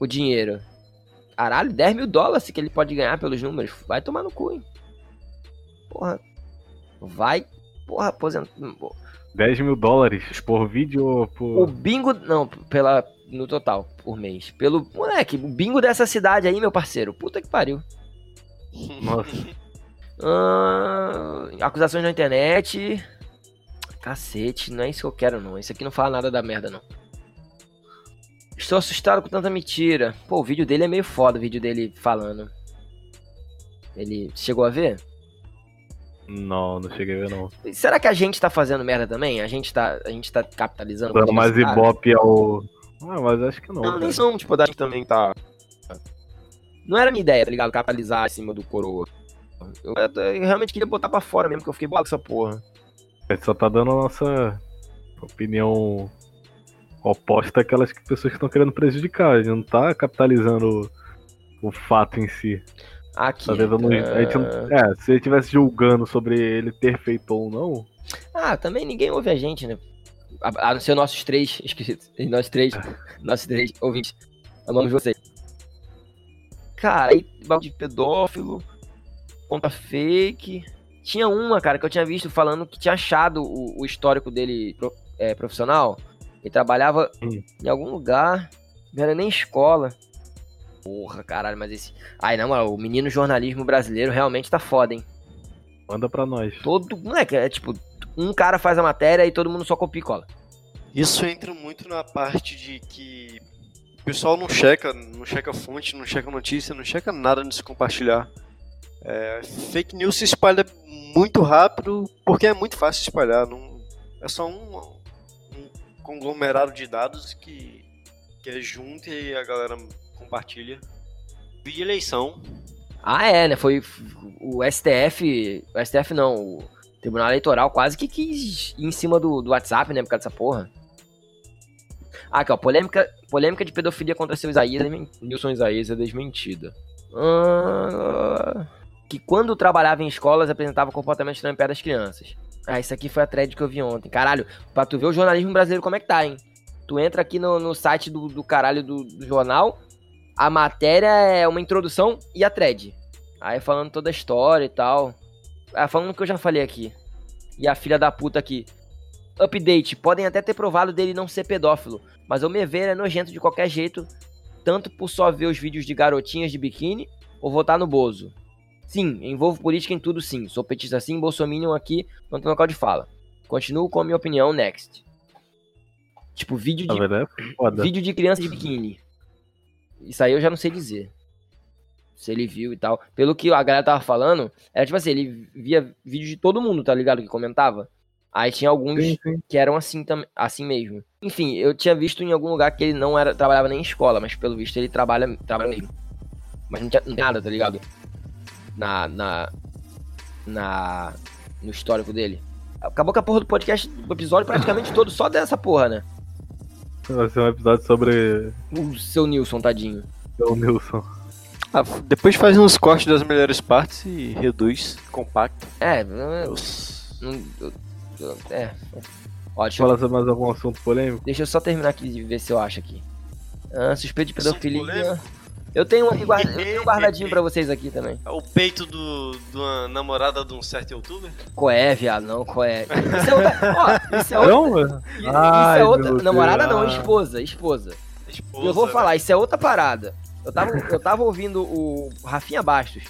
O dinheiro. Caralho, 10 mil dólares que ele pode ganhar pelos números. Vai tomar no cu, hein? Porra. Vai. Porra, aposenta. 10 mil dólares por vídeo ou O por. bingo. Não, pela. No total, por mês. Pelo. Moleque, o bingo dessa cidade aí, meu parceiro. Puta que pariu. Nossa, Ah, acusações na internet. Cacete, não é isso que eu quero, não. Isso aqui não fala nada da merda, não. Estou assustado com tanta mentira. Pô, o vídeo dele é meio foda, o vídeo dele falando. Ele chegou a ver? não, não cheguei a ver não. Será que a gente tá fazendo merda também? A gente tá, a gente tá capitalizando? Dando mais ibope ao. Ah, mas acho que não. Não, nem são, tipo, da gente também tá. Não era minha ideia, tá ligado? Capitalizar em cima do coroa. Eu, eu realmente queria botar pra fora mesmo, porque eu fiquei bolado com essa porra. A gente só tá dando a nossa opinião oposta àquelas que pessoas que estão querendo prejudicar. A gente não tá capitalizando o, o fato em si. Aqui. Tá tentando, a gente não- é, se ele estivesse julgando sobre ele ter feito ou não, Ah, também ninguém ouve a gente, né? A, a não ser nossos três inscritos. Nós três, nossos três ouvintes. Amamos vocês. Cara, aí bagulho de pedófilo, conta fake. Tinha uma, cara, que eu tinha visto falando que tinha achado o, o histórico dele pro- é, profissional. Ele trabalhava Hum. em algum lugar, não era nem escola. Porra, caralho, mas esse. Ai, na moral, o menino jornalismo brasileiro realmente tá foda, hein? manda pra nós. Todo. Moleque, é tipo, um cara faz a matéria e todo mundo só copia e cola. Isso entra muito na parte de que o pessoal não checa, não checa fonte, não checa notícia, não checa nada antes de compartilhar. É, fake news se espalha muito rápido porque é muito fácil espalhar. Não, é só um, um conglomerado de dados que, que é junto e a galera compartilha. De eleição. Ah, é, né? Foi o STF. O STF não, o Tribunal Eleitoral quase que quis ir em cima do, do WhatsApp, né? Por causa dessa porra. Ah, aqui, ó. Polêmica, polêmica de pedofilia contra seu Isaías. desmen- Nilson Isaías é desmentida. Ah, que quando trabalhava em escolas apresentava comportamento estranho perto das crianças. Ah, isso aqui foi a thread que eu vi ontem. Caralho, pra tu ver o jornalismo brasileiro como é que tá, hein? Tu entra aqui no, no site do, do caralho do, do jornal, a matéria é uma introdução e a thread. Aí falando toda a história e tal. Ah, falando o que eu já falei aqui. E a filha da puta aqui. Update, podem até ter provado dele não ser pedófilo, mas ao me ver é nojento de qualquer jeito, tanto por só ver os vídeos de garotinhas de biquíni ou votar no Bozo. Sim, envolvo política em tudo sim. Sou petista sim, bolsominion aqui, não tem local de fala. Continuo com a minha opinião, next. Tipo, vídeo de é foda. Vídeo de criança de biquíni. Isso aí eu já não sei dizer. Se ele viu e tal. Pelo que a galera tava falando, era tipo assim, ele via vídeo de todo mundo, tá ligado? Que comentava. Aí tinha alguns Sim, sim. que eram assim, assim mesmo. Enfim, eu tinha visto em algum lugar que ele não era, trabalhava nem em escola, mas pelo visto ele trabalha, trabalha mesmo. Mas não, tinha, nada, tá ligado? Na, na, na, no histórico dele. Acabou que a porra do podcast, o episódio praticamente todo só dessa porra, né? Vai ser um episódio sobre O seu Nilson, tadinho. o Nilson. Ah, depois faz uns cortes das melhores partes e reduz, compacta. É, não- Os- não- eu- eu- é. Ó, deixa eu, Fala sobre mais algum assunto polêmico? deixa eu só terminar aqui de ver se eu acho aqui. Ah, suspeito de Assunto pedofilia. Eu tenho um aqui guarda, eu tenho um guardadinho pra vocês aqui também. É O peito do, de uma namorada de um certo youtuber? Coé, viado, não, coé. Isso é outra. Ó, isso é outra. Não? Isso Ai, é outra. Namorada Deus. não, esposa, esposa. Esposa, eu vou né? falar, isso é outra parada. Eu tava, eu tava ouvindo o Rafinha Bastos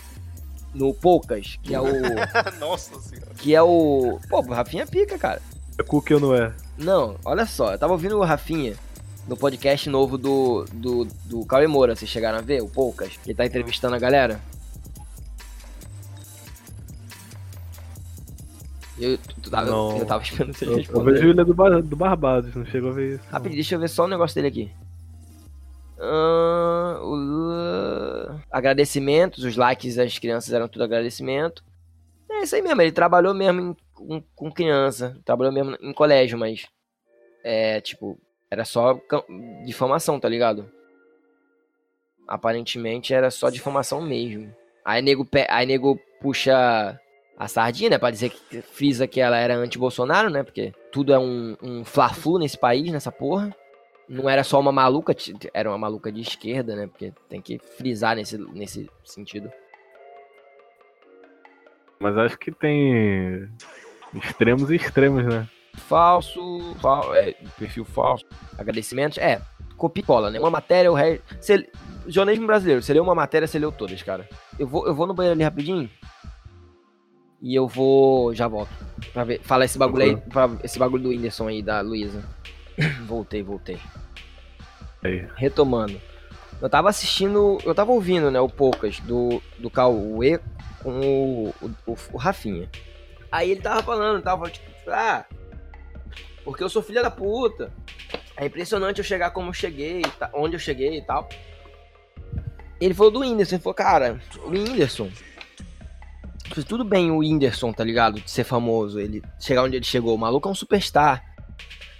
no Poucas, que é o. <laughs> Nossa senhora. Que é o. Pô, o Rafinha pica, cara. É cookie ou não é? Não, olha só, eu tava ouvindo o Rafinha no podcast novo do, do, do Cauê Moura, vocês chegaram a ver, o Poucas, que ele tá entrevistando a galera. Eu, tu- tu tava, Não. eu tava esperando você Eu, eu responder. vejo ele do, Bar- do Barbados, não chegou a ver isso. Rapidinho, deixa eu ver só o negócio dele aqui. O Lula- agradecimentos, os likes das crianças eram tudo agradecimento. É isso aí mesmo, ele trabalhou mesmo em- com, com criança, trabalhou mesmo em colégio, mas é tipo, era só difamação, tá ligado? Aparentemente era só difamação mesmo. Aí nego, aí nego puxa a sardinha, né? Pra dizer que frisa que ela era anti-Bolsonaro, né? Porque tudo é um, um fla-flu nesse país, nessa porra. Não era só uma maluca, era uma maluca de esquerda, né? Porque tem que frisar nesse, nesse sentido. Mas acho que tem extremos e extremos, né? Falso, fal, é, perfil falso, agradecimentos, é, copia e cola, né? Uma matéria, o resto. Você, jornalismo brasileiro, você leu uma matéria, você leu todas, cara. Eu vou, eu vou no banheiro ali rapidinho. E eu vou. Já volto. Pra ver. Fala esse bagulho aí. Pra, esse bagulho do Whindersson aí, da Luísa. <coughs> voltei, voltei. Aí. Retomando. Eu tava assistindo. Eu tava ouvindo, né, o Poucas do, do Cauê com o, o, o Rafinha. Aí ele tava falando, tava tipo, ah, porque eu sou filha da puta. É impressionante eu chegar como eu cheguei, tá, onde eu cheguei e tal. Ele falou do Whindersson, ele falou, cara, o Whindersson. Tudo bem o Whindersson, tá ligado? De ser famoso, ele chegar onde ele chegou. O maluco é um superstar.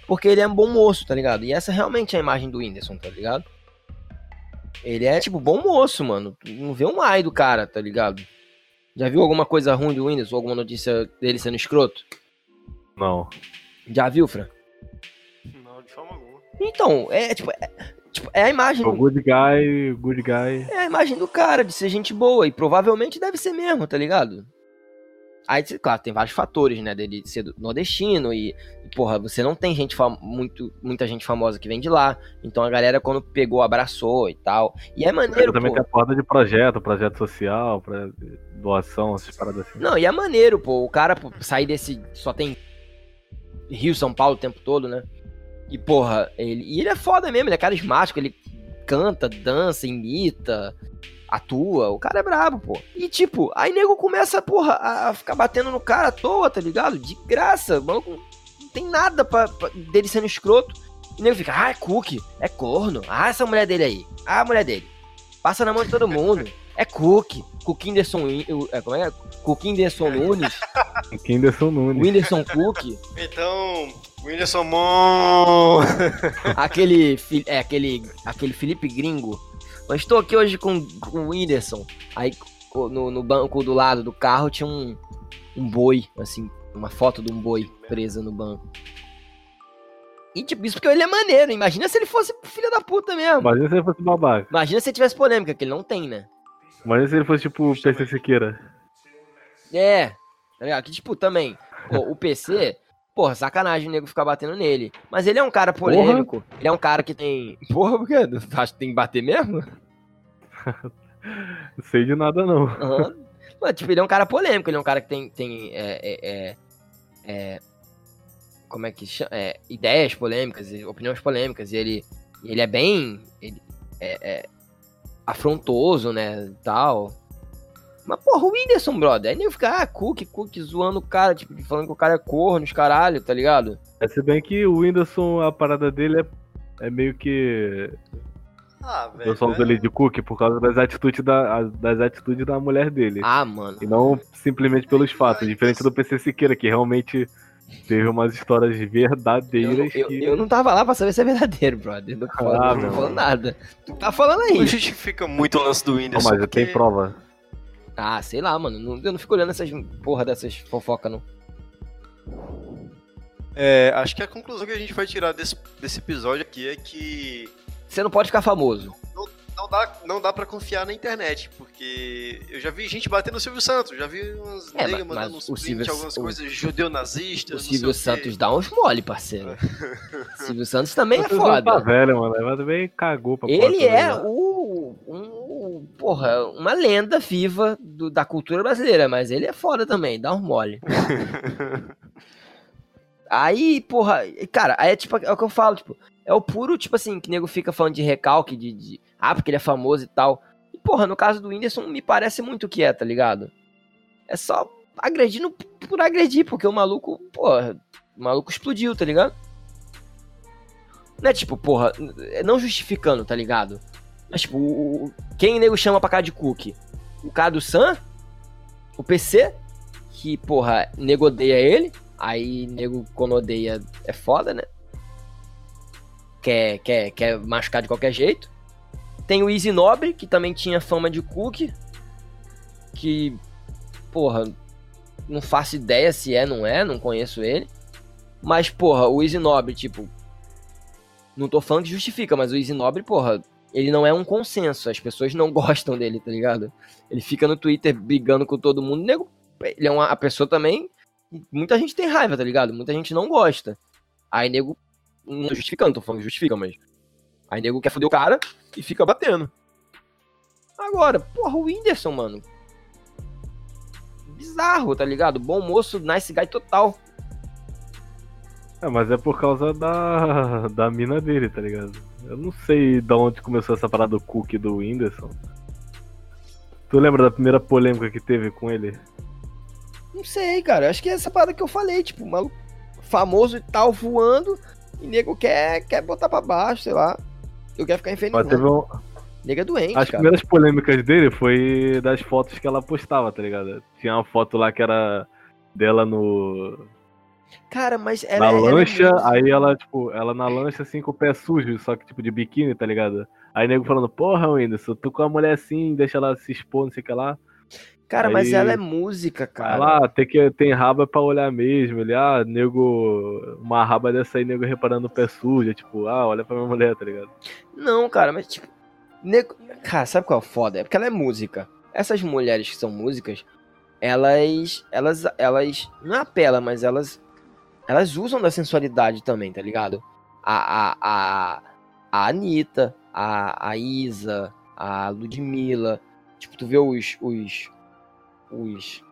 Porque ele é um bom moço, tá ligado? E essa realmente é a imagem do Whindersson, tá ligado? Ele é, tipo, bom moço, mano. Não vê um ai do cara, tá ligado? Já viu alguma coisa ruim do Whindersson? Alguma notícia dele sendo escroto? Não. Já viu, Fran? Não, de forma alguma. Então, é tipo, é, tipo, é a imagem. O good guy, good guy. É a imagem do cara de ser gente boa. E provavelmente deve ser mesmo, tá ligado? Aí, claro, tem vários fatores, né? Dele ser nordestino e, porra, você não tem gente muito, muita gente famosa que vem de lá. Então a galera, quando pegou, abraçou e tal. E é maneiro, também pô. tem a porta de projeto, projeto social, pra doação, essas paradas assim. Não, e é maneiro, pô. O cara pô, sair desse. Só tem Rio, São Paulo o tempo todo, né? E, porra, ele. E ele é foda mesmo, ele é carismático, ele canta, dança, imita, atua. O cara é brabo, pô. E, tipo, aí nego começa, porra, a ficar batendo no cara à toa, tá ligado? De graça. O maluco não tem nada pra, pra, dele sendo escroto. E nego fica, ah, é cookie, é corno. Ah, essa mulher dele aí. Ah, a mulher dele. Passa na mão de todo mundo. É Cook. Cook Whindersson. É, como é? Cook Whindersson Nunes. Whindersson Nunes. Whindersson Cook. Então, Whindersson Mon. aquele, é, aquele, aquele Felipe Gringo. Mas estou aqui hoje com, com o Whindersson. Aí no, no banco do lado do carro tinha um, um boi, assim, uma foto de um boi presa no banco. E tipo, isso porque ele é maneiro. Imagina se ele fosse filho da puta mesmo. Imagina se ele fosse babaca. Imagina se ele tivesse polêmica, que ele não tem, né? Imagina se ele fosse tipo o PC Siqueira. É, tá ligado? Que tipo, também, pô, o PC, porra, sacanagem o nego ficar batendo nele. Mas ele é um cara polêmico, porra. ele é um cara que tem. Porra, por quê? Acho que tem que bater mesmo? <laughs> não sei de nada, não. Uhum. Mas, tipo, ele é um cara polêmico, ele é um cara que tem. tem é, é, é, é como é que chama? É, ideias polêmicas, opiniões polêmicas, e ele, ele é bem. Ele, é, é afrontoso, né, tal. Mas, porra, o Whindersson, brother, aí nem ficar, ah, Cook, Cook, zoando o cara, tipo, falando que o cara é corno, os caralho, tá ligado? É, se bem que o Whindersson, a parada dele é, é meio que... Ah, velho. Eu só uso ele de Cook por causa das atitudes da, das atitudes da mulher dele. Ah, mano. E não simplesmente pelos fatos, diferente do PC Siqueira, que realmente Teve umas histórias verdadeiras. Eu, eu, que... eu, não tava lá pra saber se é verdadeiro, brother. Não, ah, não tô falando nada. Tu tá falando aí. Não justifica muito o lance do Whindersson. Não, mas porque... tem prova. Ah, sei lá, mano. Eu não fico olhando essas porra dessas fofocas, não. É, acho que a conclusão que a gente vai tirar desse, desse episódio aqui é que. Você não pode ficar famoso. Não, dá, não dá pra confiar na internet, porque eu já vi gente batendo no Silvio Santos, já vi umas é, negas mandando uns print, algumas o, coisas judeu-nazistas. O Silvio Santos dá uns mole, parceiro. <laughs> Silvio Santos também é foda. Tá velho, mano, mas também cagou pra Ele é o, um, porra, uma lenda viva do, da cultura brasileira, mas ele é foda também, dá um mole. <laughs> Aí, porra, cara, aí é tipo, é o que eu falo, tipo, é o puro, tipo assim, que nego fica falando de recalque, de, de ah, porque ele é famoso e tal. E, porra, no caso do Whindersson, me parece muito que é, tá ligado? É só agredindo por agredir, porque o maluco, porra, o maluco explodiu, tá ligado? Não é tipo, porra, não justificando, tá ligado? Mas, tipo, o, quem o nego chama pra cá de cookie? O cara do Sam? O PC? Que, porra, nego odeia ele. Aí, nego, quando odeia, é foda, né? Quer, quer, quer machucar de qualquer jeito. Tem o Easy Nobre, que também tinha fama de cookie. Que, porra, não faço ideia se é, não é, não conheço ele. Mas, porra, o Easy Nobre, tipo. Não tô falando que justifica, mas o Easy Nobre, porra, ele não é um consenso. As pessoas não <laughs> gostam dele, tá ligado? Ele fica no Twitter brigando com todo mundo. Nego, ele é uma a pessoa também Muita gente tem raiva, tá ligado? Muita gente não gosta. Aí nego. Não justificando, tô falando que justifica, mas. Aí nego quer foder o cara e fica batendo. Agora, porra, o Whindersson, mano. Bizarro, tá ligado? Bom moço, nice guy total. É, mas é por causa da, da mina dele, tá ligado? Eu não sei de onde começou essa parada do cookie do Whindersson. Tu lembra da primeira polêmica que teve com ele? Não sei, cara. Acho que é essa parada que eu falei, tipo, maluco famoso e tal, voando, e nego quer, quer botar pra baixo, sei lá. Eu quero ficar infeliz. teve um... Nego é doente, As cara. primeiras polêmicas dele foi das fotos que ela postava, tá ligado? Tinha uma foto lá que era dela no. Cara, mas ela na ela é lancha, aí ela, tipo, ela na lancha assim com o pé sujo, só que tipo de biquíni, tá ligado? Aí nego falando, porra, Whindersson, tu com a mulher assim, deixa ela se expor, não sei o que lá. Cara, mas aí- ela é música, cara. Ela, ah, tem, que, tem raba pra olhar mesmo. Ele, ah, nego, uma raba dessa aí, nego reparando o pé sujo. Tipo, ah, olha pra minha mulher, tá ligado? Não, cara, mas tipo. Nego... Cara, sabe qual é o foda? É porque ela é música. Essas mulheres que são músicas, elas. Elas. Elas. Não apelam, mas elas. Elas usam da sensualidade também, tá ligado? A. A. A, a Anitta, a, a Isa, a Ludmilla. Tipo, tu vê os. Os. Os.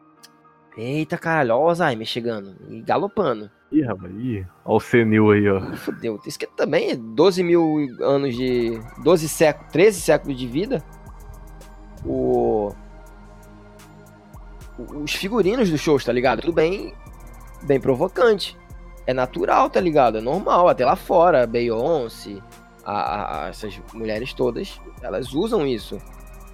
Eita caralho, ó o Alzheimer chegando e galopando. Ih, rapaz, ih. Ó o senil aí, ó. Fudeu. Isso que também é 12 mil anos de. 12 séculos. 13 séculos de vida. O. Os figurinos dos shows, tá ligado? Tudo bem. Bem provocante. É natural, tá ligado? É normal. Até lá fora. Beyoncé. A- a- essas mulheres todas. Elas usam isso.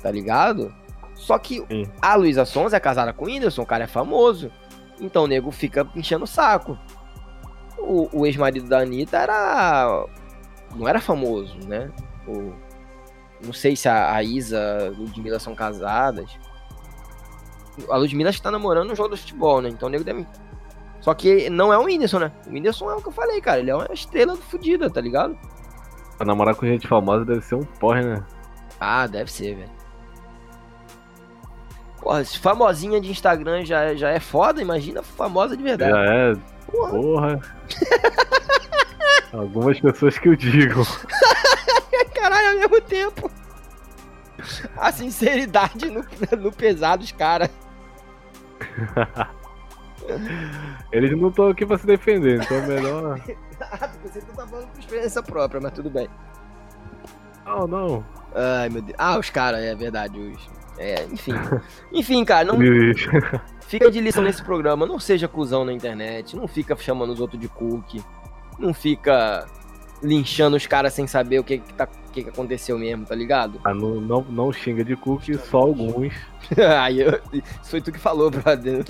Tá ligado? Só que Sim. a Luísa Sons é casada com o Whindersson. O cara é famoso. Então o nego fica enchendo o saco o, o ex-marido da Anitta era. não era famoso, né? O, não sei se a, a Isa e a Ludmilla são casadas. A Ludmilla acho que tá namorando no jogo do futebol, né? Então o nego deve. Só que não é o Whindersson, né? O Whindersson é o que eu falei, cara. Ele é uma estrela fodida, tá ligado? Pra namorar com gente famosa deve ser um porre, né? Ah, deve ser, velho. Porra, se famosinha de Instagram já, já é foda, imagina famosa de verdade. Já é. Porra. Porra. Algumas pessoas que eu digo. <laughs> Caralho, ao mesmo tempo. A sinceridade no, no pesar dos caras. <laughs> Eles não estão aqui pra se defender, então é melhor. <laughs> Ah, você tá falando por experiência própria, mas tudo bem. Não, não. Ai, meu Deus. Ah, os caras, é verdade. Os... É, enfim. Enfim, cara, não fica de lição nesse programa. Não seja cuzão na internet. Não fica chamando os outros de cookie. Não fica linchando os caras sem saber o que que, tá, o que que aconteceu mesmo, tá ligado? Ah, não, não, não xinga de cookie, só alguns. <laughs> Aí eu, isso foi tu que falou, brother.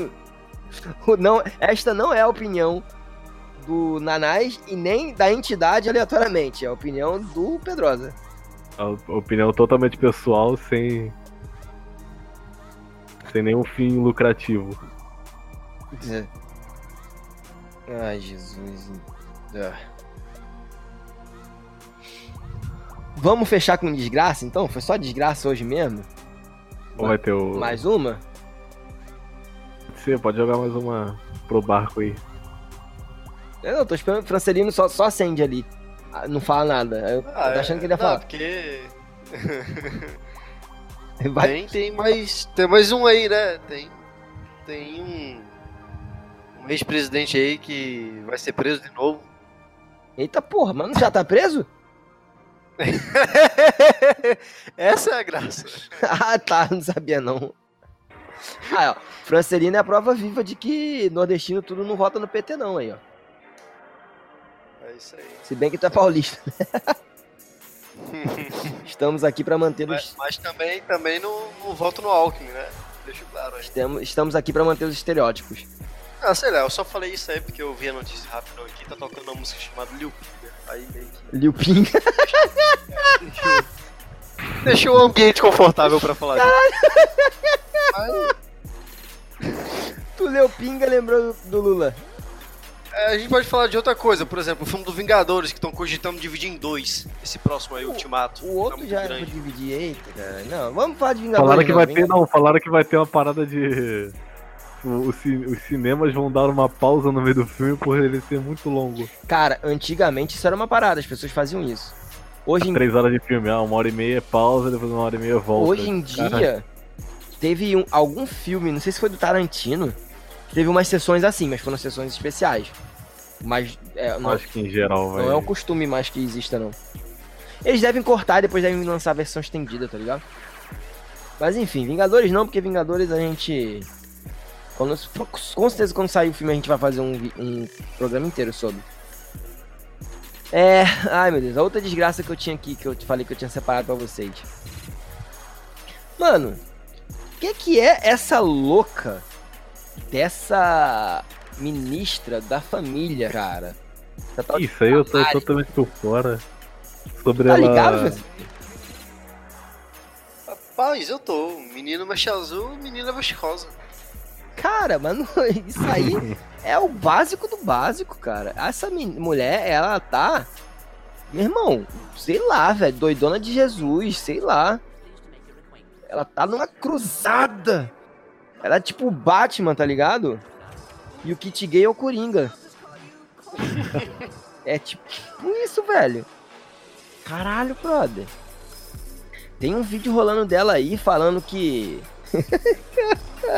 Não, esta não é a opinião do Nanás e nem da entidade aleatoriamente. É a opinião do Pedrosa. A opinião totalmente pessoal, sem. Sem nenhum fim lucrativo. Ai, Jesus. Ah. Vamos fechar com desgraça, então? Foi só desgraça hoje mesmo? Ou vai ter o. Mais uma? Você pode jogar mais uma pro barco aí. Eu não, tô esperando o Francelino só, só acende ali. Ah, Não fala nada. Eu tô achando que ele ia não, falar. porque <laughs> Vai... tem, tem mais. Tem mais um aí, né? Tem. Tem um. Um ex-presidente aí que vai ser preso de novo. Eita porra, mano, já tá preso? <laughs> Essa é a graça. <laughs> ah, tá, não sabia não. Ah, ó, Francelino é a prova viva de que nordestino tudo não vota no PT não aí, ó. É isso aí. Se bem que tu é paulista. <laughs> Estamos aqui pra manter Mas, os mas também, também não, não voto no Alckmin, né? Deixa claro aí. estamos, estamos aqui pra manter os estereótipos. Ah, sei lá, eu só falei isso aí porque eu vi a notícia rápido aqui, tá tocando uma música chamada Lil Pinga. Aí meio que Liu Pinga. <laughs> deixou, o ambiente confortável pra falar disso. tu leu Pinga lembrou do Lula. É, a gente pode falar de outra coisa, por exemplo, o filme do Vingadores, que estão cogitando dividir em dois. Esse próximo aí, Ultimato. O outro tá já é pra dividir. Eita, cara. Não, vamos falar de Vingadores. Falaram que não, vai vem- ter, não, falaram que vai ter uma parada de. os, os cinemas vão dar uma pausa no meio do filme por ele ser muito longo. Cara, antigamente isso era uma parada, as pessoas faziam isso. Hoje em... Três horas de filme, ah, uma hora e meia pausa, depois uma hora e meia volta. Hoje em dia, teve um, algum filme, não sei se foi do Tarantino, teve umas sessões assim, mas foram sessões especiais. Mas é, não, acho que em geral, Não é um costume mais que exista, não. Eles devem cortar e depois devem lançar a versão estendida, tá ligado? Mas enfim, Vingadores não, porque Vingadores a gente. Quando, com certeza quando sair o filme a gente vai fazer um, um programa inteiro sobre. É. Ai meu Deus, a outra desgraça que eu tinha aqui, que eu te falei que eu tinha separado pra vocês. Mano, o que, que é essa louca dessa ministra da família, cara? Isso aí eu tô totalmente por fora. Sobre tá ela... ligado, Rapaz, eu tô. Menino mexe azul, menina mexe rosa. Cara, mano, <laughs> isso aí é o básico do básico, cara. Essa mulher, ela tá. Meu irmão, sei lá, velho, doidona de Jesus, sei lá. Ela tá numa cruzada. Ela é tipo o Batman, tá ligado? E o Kit Gay é o Coringa. é tipo isso, velho. Caralho, brother. Tem um vídeo rolando dela aí falando que.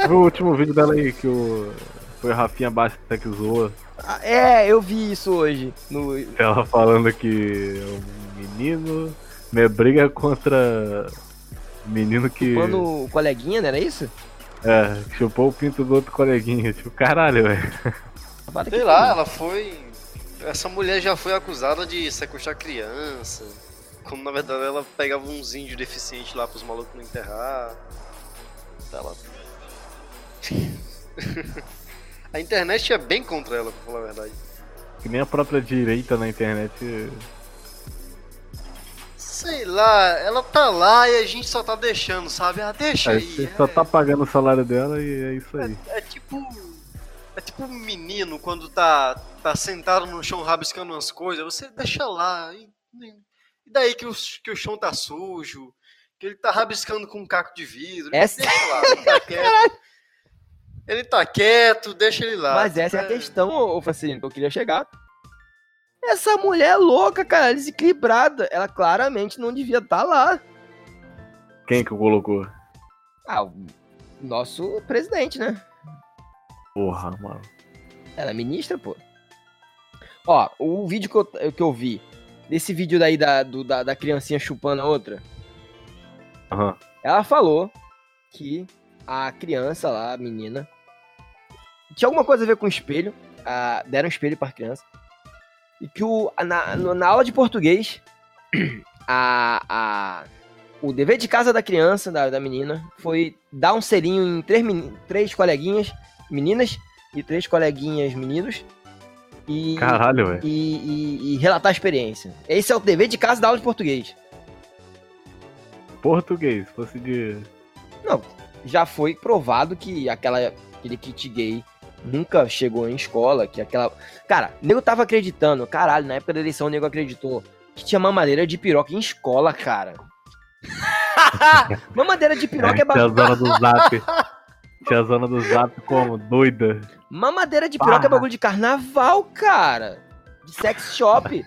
o último vídeo dela aí que o. Foi a Rafinha Basta que zoa. Ah, é, eu vi isso hoje. No... Ela falando que o menino. Minha briga contra. Menino que. Chupando o coleguinha, não era isso? É, chupou o pinto do outro coleguinha. Tipo, caralho, velho. Sei lá, ela foi. Essa mulher já foi acusada de sequestrar criança. Como na verdade ela pegava uns índios deficientes lá pros malucos não enterrar. Ela. <laughs> a internet é bem contra ela, pra falar a verdade. Que nem a própria direita na internet. Sei lá, ela tá lá e a gente só tá deixando, sabe? Ah, deixa é, aí. Você é... só tá pagando o salário dela e é isso aí. É, é tipo. É tipo um menino quando tá, tá sentado no chão rabiscando umas coisas, você deixa lá. E, e daí que o, que o chão tá sujo, que ele tá rabiscando com um caco de vidro. Essa... Deixa lá, ele tá <laughs> quieto. ele tá quieto, deixa ele lá. Mas essa é, é a questão, ô Facilino, que eu queria chegar. Essa mulher é louca, cara, desequilibrada. Ela claramente não devia estar tá lá. Quem que colocou? Ah, o nosso presidente, né? Porra, mano. Ela é ministra, pô. Ó, o vídeo que eu, que eu vi, desse vídeo daí da, do, da, da criancinha chupando a outra. Uhum. Ela falou que a criança lá, a menina, tinha alguma coisa a ver com o espelho. A, deram um espelho pra criança. E que o, na, na aula de português, a, a, o dever de casa da criança, da, da menina, foi dar um selinho em três, três coleguinhas meninas e três coleguinhas meninos. E, Caralho. E, e, e, relatar a experiência. Esse é o dever de casa da aula de português. Português, fosse de. Não, já foi provado que aquela, aquele kit gay nunca chegou em escola, que aquela. Cara, o nego tava acreditando, caralho, na época da eleição o nego acreditou que tinha mamadeira de piroca em escola, cara. <laughs> mamadeira de piroca é, bagulho. Tinha a zona do zap. <laughs> Tinha a zona do zap como? Doida. Mamadeira de piroca é bagulho de carnaval, cara. De sex shop. <laughs>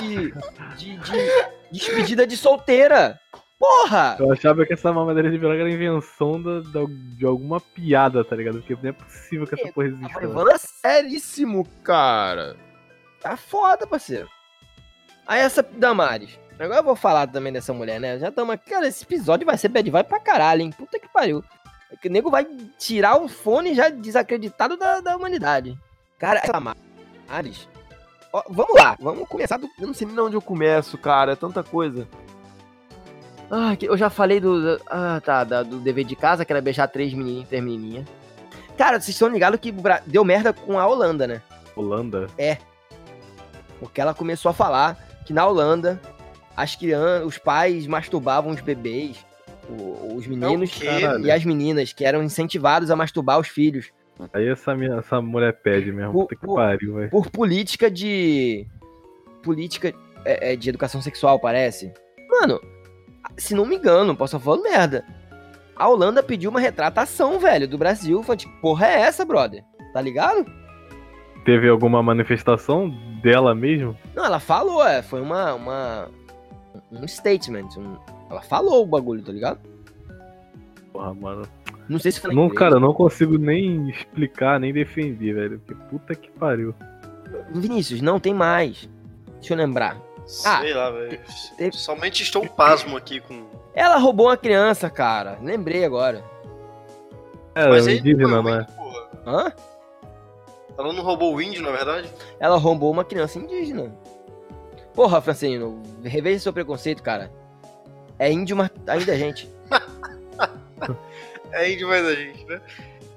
de, de, de, de despedida de solteira. Porra! Eu achava que essa mamadeira de piroca era invenção da, da, de alguma piada, tá ligado? Porque não é possível que essa porra exista. Tá levando a seríssimo, cara. Tá foda, parceiro. Aí essa Damares. Agora eu vou falar também dessa mulher, né? Já estamos aqui. Cara, esse episódio vai ser bad vai pra caralho, hein? Puta que pariu. É o nego vai tirar o fone já desacreditado da, da humanidade. Cara, essa Damares. Ó, vamos lá, vamos começar do. Eu não sei nem onde eu começo, cara. É tanta coisa. Ah, eu já falei do. Ah, tá. do dever de casa, que era beijar três menininhos, três menininhas. Cara, vocês estão ligados que deu merda com a Holanda, né? Holanda? É. Porque ela começou a falar que na Holanda as crianças, os pais masturbavam os bebês, os meninos é e as meninas, que eram incentivados a masturbar os filhos. Aí essa, minha, essa mulher pede mesmo, por, puta que por, pariu, velho. Por política de. Política é, é, de educação sexual, parece. Mano, se não me engano, posso estar falando merda. A Holanda pediu uma retratação, velho, do Brasil. Falei, tipo, porra é essa, brother? Tá ligado? Teve alguma manifestação dela mesmo? Não, ela falou, é, foi uma, uma um statement. Um, ela falou o bagulho, tá ligado? Porra, mano. Não sei se foi Não, cara, eu não consigo nem explicar, nem defender, velho. Que puta que pariu. Vinícius, não tem mais. Deixa eu lembrar. Ah, Sei lá, velho. Somente estou pasmo aqui com. Ela roubou uma criança, cara. Lembrei agora. É, Mas aí o não é? porra. Hã? Ela não roubou o índio, na verdade? Ela roubou uma criança indígena. Porra, Francino, reveja seu preconceito, cara. É índio, mas ainda é gente. <laughs> É índio mais a gente, né?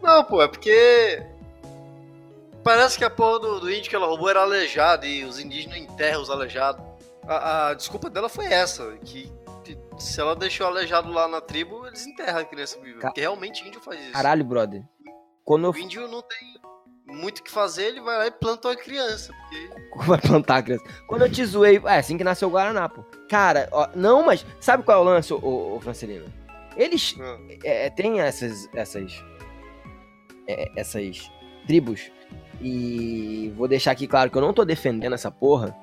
Não, pô, é porque. Parece que a porra do, do índio que ela roubou era aleijado e os indígenas enterram os aleijados. A, a desculpa dela foi essa, que, se ela deixou aleijado lá na tribo, eles enterram a criança viva. Porque realmente índio faz isso. Caralho, brother. Quando eu O índio não tem muito o que fazer, ele vai lá e planta uma criança. Porque <laughs> Vai plantar a criança. Quando eu te zoei. É assim que nasceu o Guaraná, pô. Cara, ó, não, mas sabe qual é o lance, ô, ô Francelino? Eles Ah. é, têm essas. essas. é, essas tribos. E vou deixar aqui claro que eu não tô defendendo essa porra.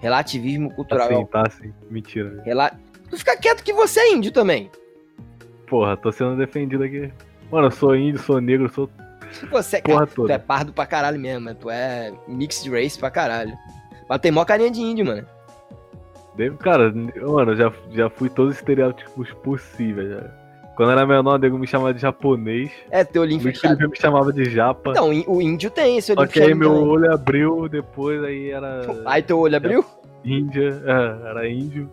Relativismo cultural. Assim, tá. Mentira. Rela... Tu fica quieto que você é índio também. Porra, tô sendo defendido aqui. Mano, eu sou índio, sou negro, sou Você, porra cara, tu é toda. pardo pra caralho mesmo, mano. Tu é mixed race pra caralho. Mas tem mó carinha de índio, mano. Deve- Cara, mano, eu já, já fui todos os estereótipos possíveis. Já. Quando era menor, o nego me chamava de japonês. É teu olhinho O fechado. Felipe me chamava de japa. Então, o índio tem esse que aí fechado. meu também. olho abriu, depois aí era <laughs> Aí teu olho abriu? Índia, é, era índio.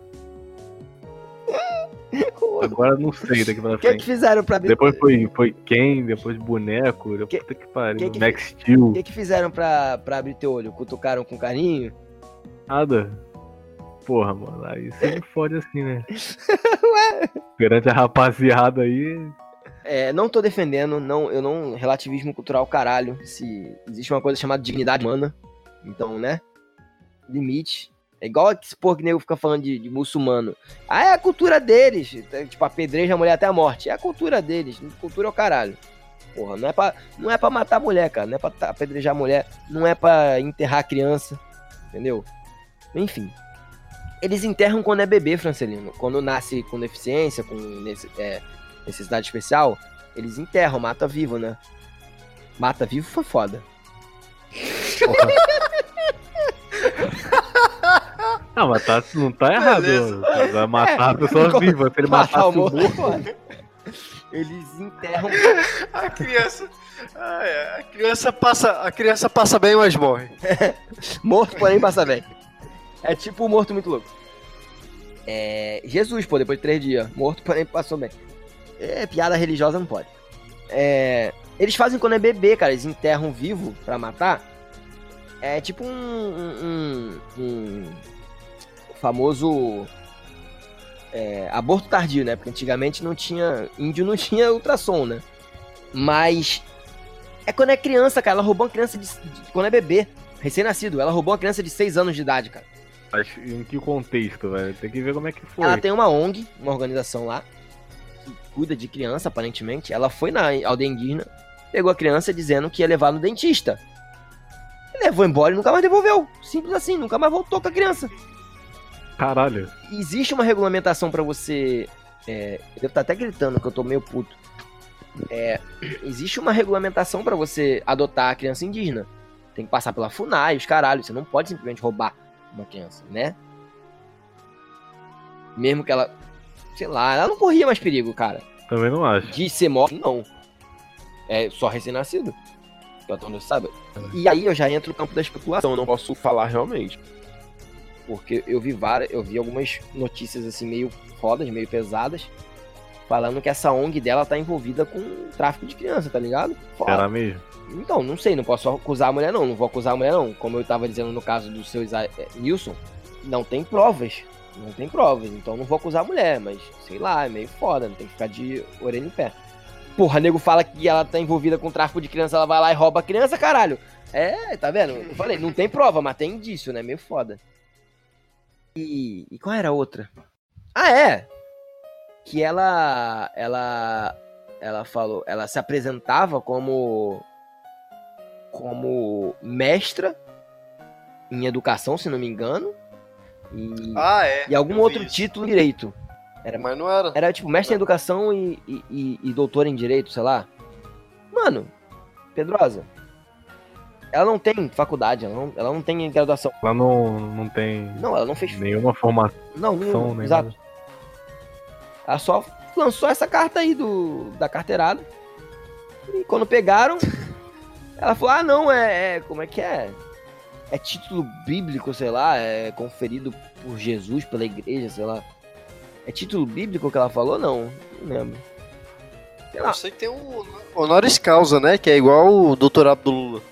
<laughs> Agora não sei daqui pra O que, que frente. fizeram pra abrir? Depois foi, foi Ken, depois boneco, depois Que- puta que pariu. que que- Max Steel, O que, que fizeram pra, pra abrir teu olho? Cutucaram com carinho? nada. Porra, mano, aí você me fode assim, né? <laughs> Perante a rapaziada aí, É, não tô defendendo, não, eu não. Relativismo cultural, caralho. Se existe uma coisa chamada dignidade humana. Então, né? Limite. É igual esse porra que nego fica falando de, de muçulmano. Ah, é a cultura deles. É, Tipo, apedreja a mulher até a morte. É a cultura deles. Cultura é o caralho. Porra, não é pra, não é pra matar a mulher, cara. Não é pra apedrejar a mulher. Não é pra enterrar a criança. Entendeu? Enfim. Eles enterram quando é bebê, Francelino. Quando nasce com deficiência, com é, necessidade especial, eles enterram, mata vivo, né? Mata vivo foi foda. <laughs> Ah, mas tá, não tá errado. Beleza. Vai matar a pessoa Como- viva. Se ele Matar o o morto é morto. foda. Eles enterram. <laughs> A criança. É, a criança passa. A criança passa bem, mas morre. <laughs> Morto, porém passa bem. É tipo o morto muito louco. É. Jesus, pô, depois de três dias. Morto, <laughs> porém passou bem. É, piada religiosa não pode. É. Eles fazem quando é bebê, cara. Eles enterram vivo pra matar. É tipo um. um, um- um famoso. é, aborto tardio, né? Porque antigamente não tinha. Índio não <laughs> tinha ultrassom, né? Mas. É quando é criança, cara. Ela roubou uma criança de, de- quando é bebê. Recém-nascido. Ela roubou uma criança de 6 anos de idade, cara. Mas em que contexto, velho? Tem que ver como é que foi. Ela tem uma ONG, uma organização lá, que cuida de criança, aparentemente. Ela foi na aldeia indígena, pegou a criança dizendo que ia levar no dentista. Levou embora e nunca mais devolveu. Simples assim, nunca mais voltou com a criança. Caralho. Existe uma regulamentação pra você. É, eu devo estar até gritando que eu tô meio puto. É, existe uma regulamentação pra você adotar a criança indígena. Tem que passar pela FUNAI, os caralhos. Você não pode simplesmente roubar uma criança, né? Mesmo que ela. Sei lá, ela não corria mais perigo, cara. Também não acho. De ser morta, não. É só recém-nascido. Eu saiba. E aí eu já entro no campo da especulação. Não posso falar realmente. Porque eu vi várias, eu vi algumas notícias assim meio fodas, meio pesadas, falando que essa ONG dela tá envolvida com tráfico de criança, tá ligado? Foda. Será mesmo? Então, não sei, não posso acusar a mulher não, não vou acusar a mulher não. Como eu tava dizendo no caso do seu Isa- eh, Nilson, não tem provas. Não tem provas, então não vou acusar a mulher, mas sei lá, é meio foda, não tem que ficar de orelha em pé. Porra, nego fala que ela tá envolvida com tráfico de criança, ela vai lá e rouba a criança, caralho. É, tá vendo? Eu falei, não tem prova, mas tem indício, né? Meio foda. E, e qual era a outra? Ah, é! Que ela. Ela ela falou, ela se apresentava como como mestra em educação, se não me engano. E, Ah, é. e algum outro isso. título em direito. Era, Mas não era. era tipo mestre em educação e, e, e, e doutor em direito, sei lá. Mano, Pedrosa, ela não tem faculdade, ela não, ela não tem graduação. Lá não, não tem Não, ela não fez. nenhuma formação, Não, nenhum, nem exato. nada. Ela só lançou essa carta aí do, da carteirada. E quando pegaram, <laughs> ela falou: ah, não, é, é- Como é que é? É título bíblico, sei lá, é conferido por Jesus, pela igreja, sei lá. É título bíblico que ela falou? Não, não lembro. Sei lá. Eu sei que tem um honoris causa, né? Que é igual o doutorado do Lula.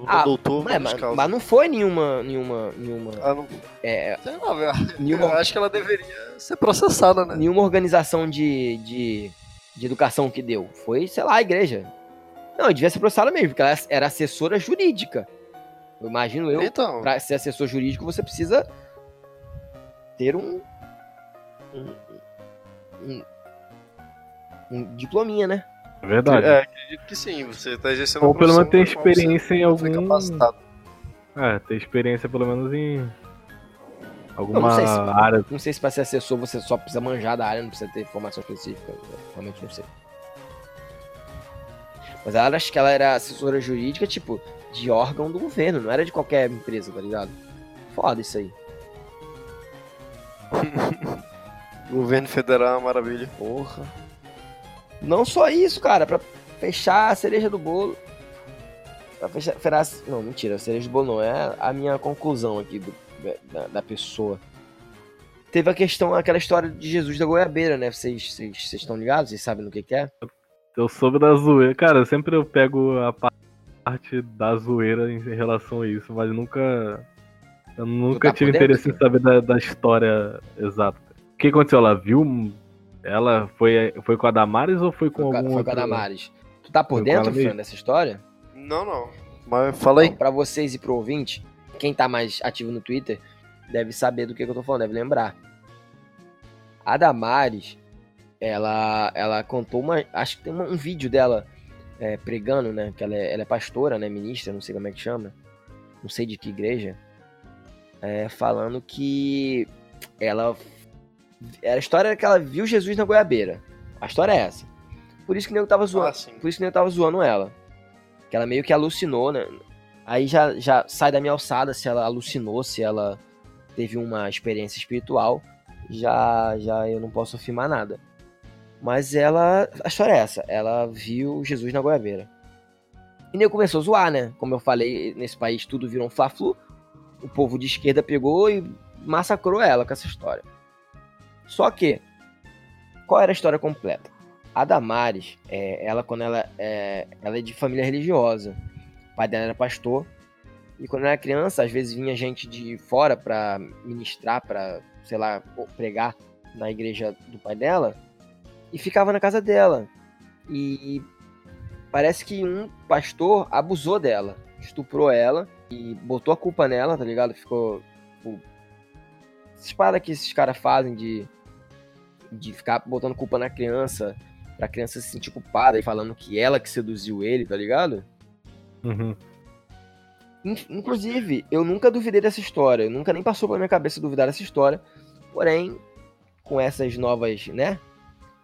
Lula Ah, doutor, mas, causa. mas não foi nenhuma. nenhuma, nenhuma, Ah, não... é, Sei lá, velho. Eu nenhuma, acho que ela deveria ser processada, né? nenhuma organização de, de, de educação que deu. Foi, sei lá, a igreja. Não, devia ser processada mesmo, porque ela era assessora jurídica. Eu imagino eu, Então, pra ser assessor jurídico, você precisa ter um. um, um, um diplominha, né? É verdade. é, acredito que sim. Você tá exercendo Ou pelo menos então experiência em algum. capacitado. É, ter experiência pelo menos em. Não, Alguma não sei se- área. Não sei se pra ser assessor você só precisa manjar da área, não precisa ter formação específica. eu Realmente não sei. Mas ela acho que ela era assessora jurídica, tipo, de órgão do governo, não era de qualquer empresa, tá ligado? Foda isso aí. <laughs> Governo federal é uma maravilha. Porra. Não só isso, cara, pra fechar a cereja do bolo. Pra fechar. fechar- não, mentira, a cereja do bolo não. É a minha conclusão aqui do- da, da pessoa. Teve a questão, aquela história de Jesus da goiabeira, né? Vocês estão ligados? Vocês sabem no que, que é? Eu soube da zoeira. Cara, sempre eu pego a parte da zoeira em relação a isso, mas nunca. Eu nunca tá tive dentro, interesse em cara? saber da, da história exata. O que aconteceu? Ela viu. Ela foi, foi com a Damares ou foi com Foi, algum foi com a outro? Damares. Tu tá por Foi dentro? Fran, dessa história? Não, não. Mas fala aí. Então, pra vocês e pro ouvinte, quem tá mais ativo no Twitter deve saber do que, que eu tô falando, deve lembrar. A Damares, ela, ela contou uma. Acho que tem um vídeo dela é, pregando, né? Que ela é, ela é pastora, né? Ministra, não sei como é que chama. Não sei de que igreja. é, falando que ela. A história era que ela viu Jesus na goiabeira. A história é essa. Por isso que o nego tava zoando. Ah. Por isso que eu tava zoando ela. Que ela meio que alucinou, né? Aí já, já sai da minha alçada se ela alucinou, se ela teve uma experiência espiritual. Já, já eu não posso afirmar nada. Mas ela. A história é essa. Ela viu Jesus na goiabeira. E nem começou a zoar, né? Como eu falei, nesse país tudo virou um fla-flu. O povo de esquerda pegou e massacrou ela com essa história. Só que, qual era a história completa? A Damares, é, ela quando ela é, ela é de família religiosa. O pai dela era pastor. E quando ela era criança, às vezes vinha gente de fora pra ministrar, pra, sei lá, pregar na igreja do pai dela. E ficava na casa dela. E parece que um pastor abusou dela. Estuprou ela e botou a culpa nela, tá ligado? Ficou. Tipo, essas paradas que esses caras fazem de, de ficar botando culpa na criança, pra criança se sentir culpada e falando que ela que seduziu ele, tá ligado? Uhum. In- Inclusive, eu nunca duvidei dessa história, nunca nem passou pela minha cabeça duvidar dessa história. Porém, com essas novas, né?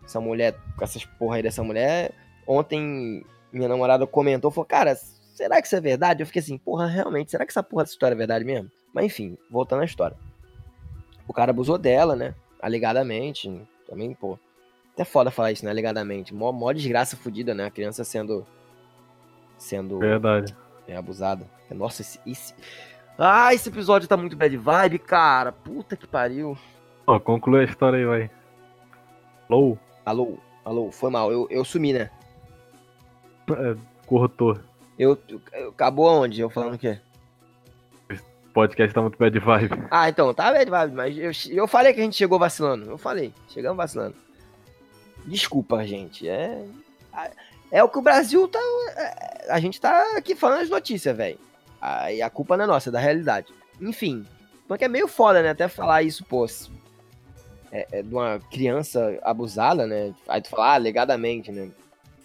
Essa mulher, com essas porra aí dessa mulher, ontem minha namorada comentou, falou, cara, será que isso é verdade? Eu fiquei assim, porra, realmente, será que essa porra dessa história é verdade mesmo? Mas enfim, voltando à história. O cara abusou dela, né? Alegadamente. Também, pô. Até foda falar isso, né? Alegadamente. Mó, mó desgraça fodida, né? A criança sendo. Sendo Verdade. é, abusada. Nossa, esse, esse. Ah, esse episódio tá muito bad vibe, cara. Puta que pariu. Ó, conclui a história aí, vai. Alô? Alô, alô, foi mal. Eu, eu sumi, né? Cortou. Eu, eu- Acabou aonde? Eu falando o quê? Podcast tá muito bad vibe. Ah, então, tá bad vibe, mas eu, eu falei que a gente chegou vacilando. Eu falei, chegamos vacilando. Desculpa, gente. É. É o que o Brasil tá. é, A gente tá aqui falando as notícias, velho. Aí a culpa não é nossa, é da realidade. Enfim. Porque é meio foda, né? Até falar isso, pô. É, é de uma criança abusada, né? Aí tu fala, ah, alegadamente, né?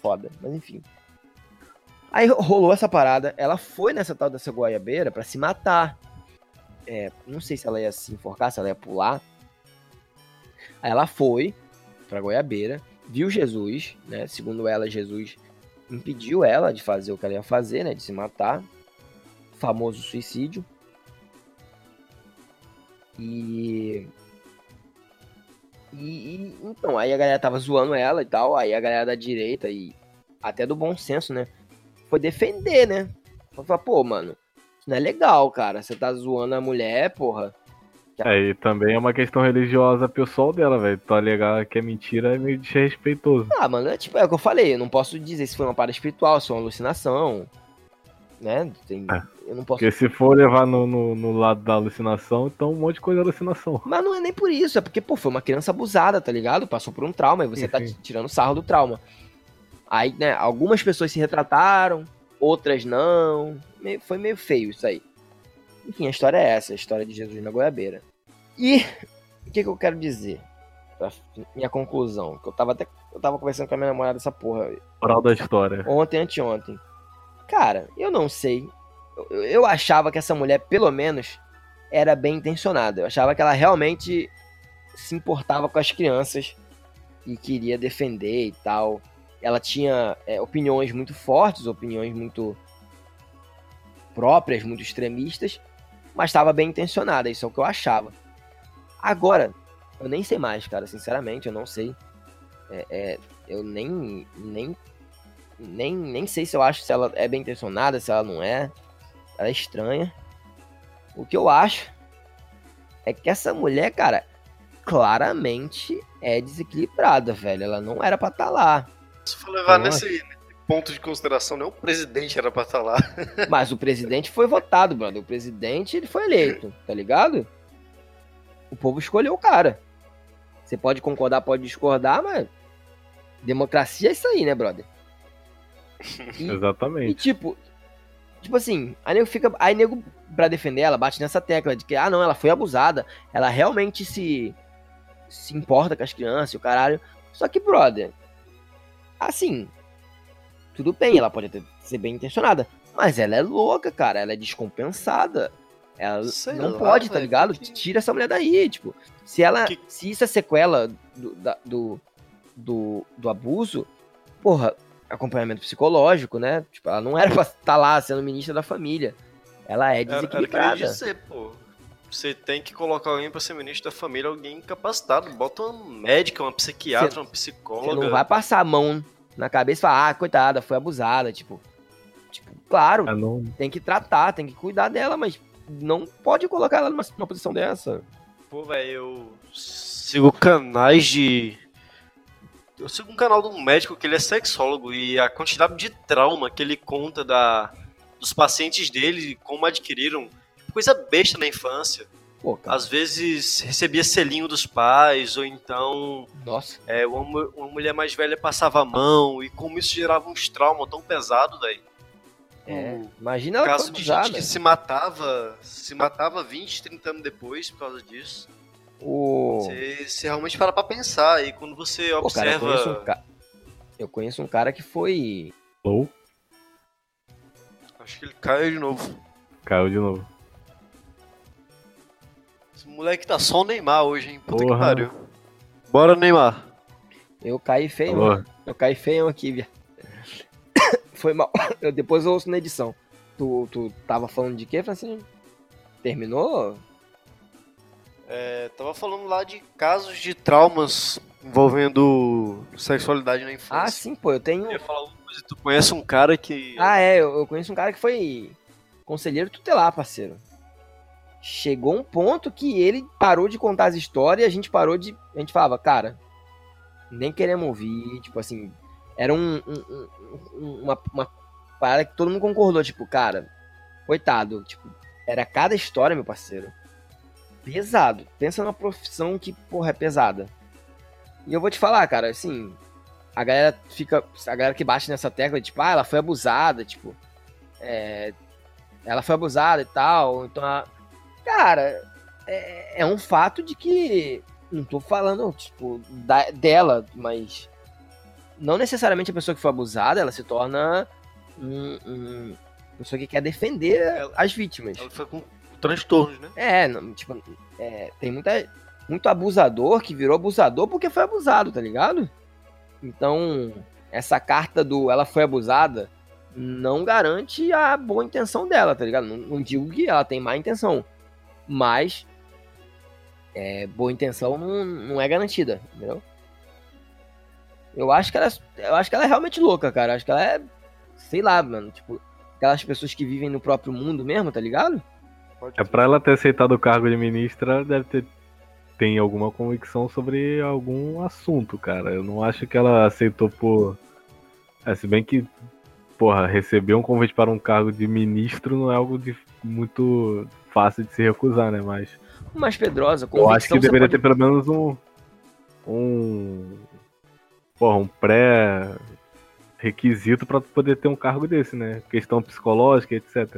foda. Mas enfim. Aí rolou essa parada, ela foi nessa tal dessa goiabeira para se matar. É, não sei se ela ia se enforcar, se ela ia pular. Aí ela foi pra goiabeira, viu Jesus, né? Segundo ela, Jesus impediu ela de fazer o que ela ia fazer, né? De se matar. Famoso suicídio. E... e. E, então, aí a galera tava zoando ela e tal. Aí a galera da direita e até do bom senso, né? foi defender, né? Falar, pô, mano, não é legal, cara. Você tá zoando a mulher, porra. É, e também é uma questão religiosa pessoal dela, velho. Tu alegar que é mentira é meio desrespeitoso. Ah, mano, é tipo, é o que eu falei, eu não posso dizer se foi uma parada espiritual, se foi uma alucinação. Né? Tem, é. Eu não posso. Porque se for levar no, no, no, lado da alucinação, então um monte de coisa é alucinação. Mas não é nem por isso, é porque, pô, foi uma criança abusada, tá ligado? Passou por um trauma e você Enfim. tá tirando sarro do trauma. Aí, né, algumas pessoas se retrataram, outras não. Meio, foi meio feio isso aí. Enfim, a história é essa, a história de Jesus na goiabeira. E o que, que eu quero dizer? Minha conclusão, que eu tava até eu tava conversando com a minha namorada essa porra. Moral da história. Ontem, anteontem. Cara, eu não sei. Eu, eu achava que essa mulher, pelo menos, era bem intencionada. Eu achava que ela realmente se importava com as crianças e queria defender e tal ela tinha é, opiniões muito fortes, opiniões muito próprias, muito extremistas, mas estava bem intencionada, isso é o que eu achava. Agora, eu nem sei mais, cara, sinceramente, eu não sei. É, é, eu nem, nem, nem, nem sei se eu acho se ela é bem intencionada, se ela não é. Ela é estranha. O que eu acho é que essa mulher, cara, claramente é desequilibrada, velho. Ela não era pra estar tá lá. Se for levar nesse, nesse, ponto de consideração, nem o presidente era pra estar lá. <laughs> Mas o presidente foi votado, brother. O presidente ele foi eleito, tá ligado? O povo escolheu o cara. Você pode concordar, pode discordar, mas democracia é isso aí, né, brother? E, Exatamente. E tipo, tipo assim, aí nego fica, aí nego pra defender ela bate nessa tecla de que ah, não, ela foi abusada, ela realmente se se importa com as crianças e o caralho. Só que, brother, Assim, tudo bem, ela pode até ser bem intencionada, mas ela é louca, cara, ela é descompensada. Ela Sei não lá, pode, tá ligado? Que... Tira essa mulher daí, tipo. Se ela. Que... Se isso é sequela do, da, do, do, do, abuso, porra, acompanhamento psicológico, né? Tipo, ela não era pra estar <laughs> tá lá sendo ministra da família. Ela é desequilibrada. Era, era ser, pô. Você tem que colocar alguém para ser ministro da família, alguém capacitado. Bota uma médica, uma psiquiatra, cê, uma psicóloga. Você não vai passar a mão na cabeça e falar, ah, coitada, foi abusada. Tipo, tipo claro, ah, não... tem que tratar, tem que cuidar dela, mas não pode colocar ela numa, numa posição dessa. Pô, velho, eu sigo canais de. Eu sigo um canal de um médico que ele é sexólogo e a quantidade de trauma que ele conta da, dos pacientes dele, como adquiriram coisa besta na infância. Pô, Às vezes recebia selinho dos pais, ou então. Nossa. É, uma, uma mulher mais velha passava a mão, e como isso gerava uns traumas tão pesados, daí. É, imagina ela caso de gente que se matava, se matava 20, 30 anos depois por causa disso. Você, você realmente para pra pensar, e quando você Pô, observa. Cara, eu, conheço um ca... eu, conheço um cara que foi. Ou? Acho que ele caiu de novo. Caiu de novo. Moleque tá só o Neymar hoje, hein? Puta Porra. que pariu. Bora, Neymar. Eu caí feio, mano. Eu caí feio aqui, via. <coughs> Foi mal. <coughs> Eu, depois eu ouço na edição. Tu, tu tava falando de quê, Francisco? Terminou? É, tava falando lá de casos de traumas envolvendo sexualidade na infância. Ah, sim, pô, eu tenho. Eu ia falar uma coisa, tu conhece um cara que. Ah, é, eu, eu conheço um cara que foi conselheiro tutelar, parceiro chegou um ponto que ele parou de contar as histórias e a gente parou de. A gente falava, cara, nem queremos ouvir. Tipo assim, era um, um, um, uma, uma parada que todo mundo concordou. Tipo, cara, coitado. Tipo, era cada história, meu parceiro. Pesado. Pensa numa profissão que, porra, é pesada. E eu vou te falar, cara, assim. A galera fica. A galera que bate nessa tecla, tipo, ah, ela foi abusada, tipo. É, ela foi abusada e tal. Então a, Cara, é, é um fato de que. Não tô falando, tipo, da, dela, mas. não necessariamente a pessoa que foi abusada, ela se torna um, um pessoa que quer defender ela, as vítimas. Ela foi com transtornos, né? É, não, tipo, é, tem muita, muito abusador que virou abusador porque foi abusado, tá ligado? Então, essa carta do ela foi abusada não garante a boa intenção dela, tá ligado? Não, não digo que ela tem má intenção, mas é, boa intenção não, não é garantida, entendeu? Eu acho que ela, eu acho que ela é realmente louca, cara. Eu acho que ela é, sei lá, mano, tipo, aquelas pessoas que vivem no próprio mundo mesmo, tá ligado? É pra ela ter aceitado o cargo de ministra, deve ter tem alguma convicção sobre algum assunto, cara. Eu não acho que ela aceitou por. É, se bem que, porra, receber um convite para um cargo de ministro não é algo de muito fácil de se recusar, né? Mas. Mas Pedrosa, Eu acho que deveria pode... ter pelo menos um. Um. Porra, um pré requisito para poder ter um cargo desse, né? Questão psicológica, etc.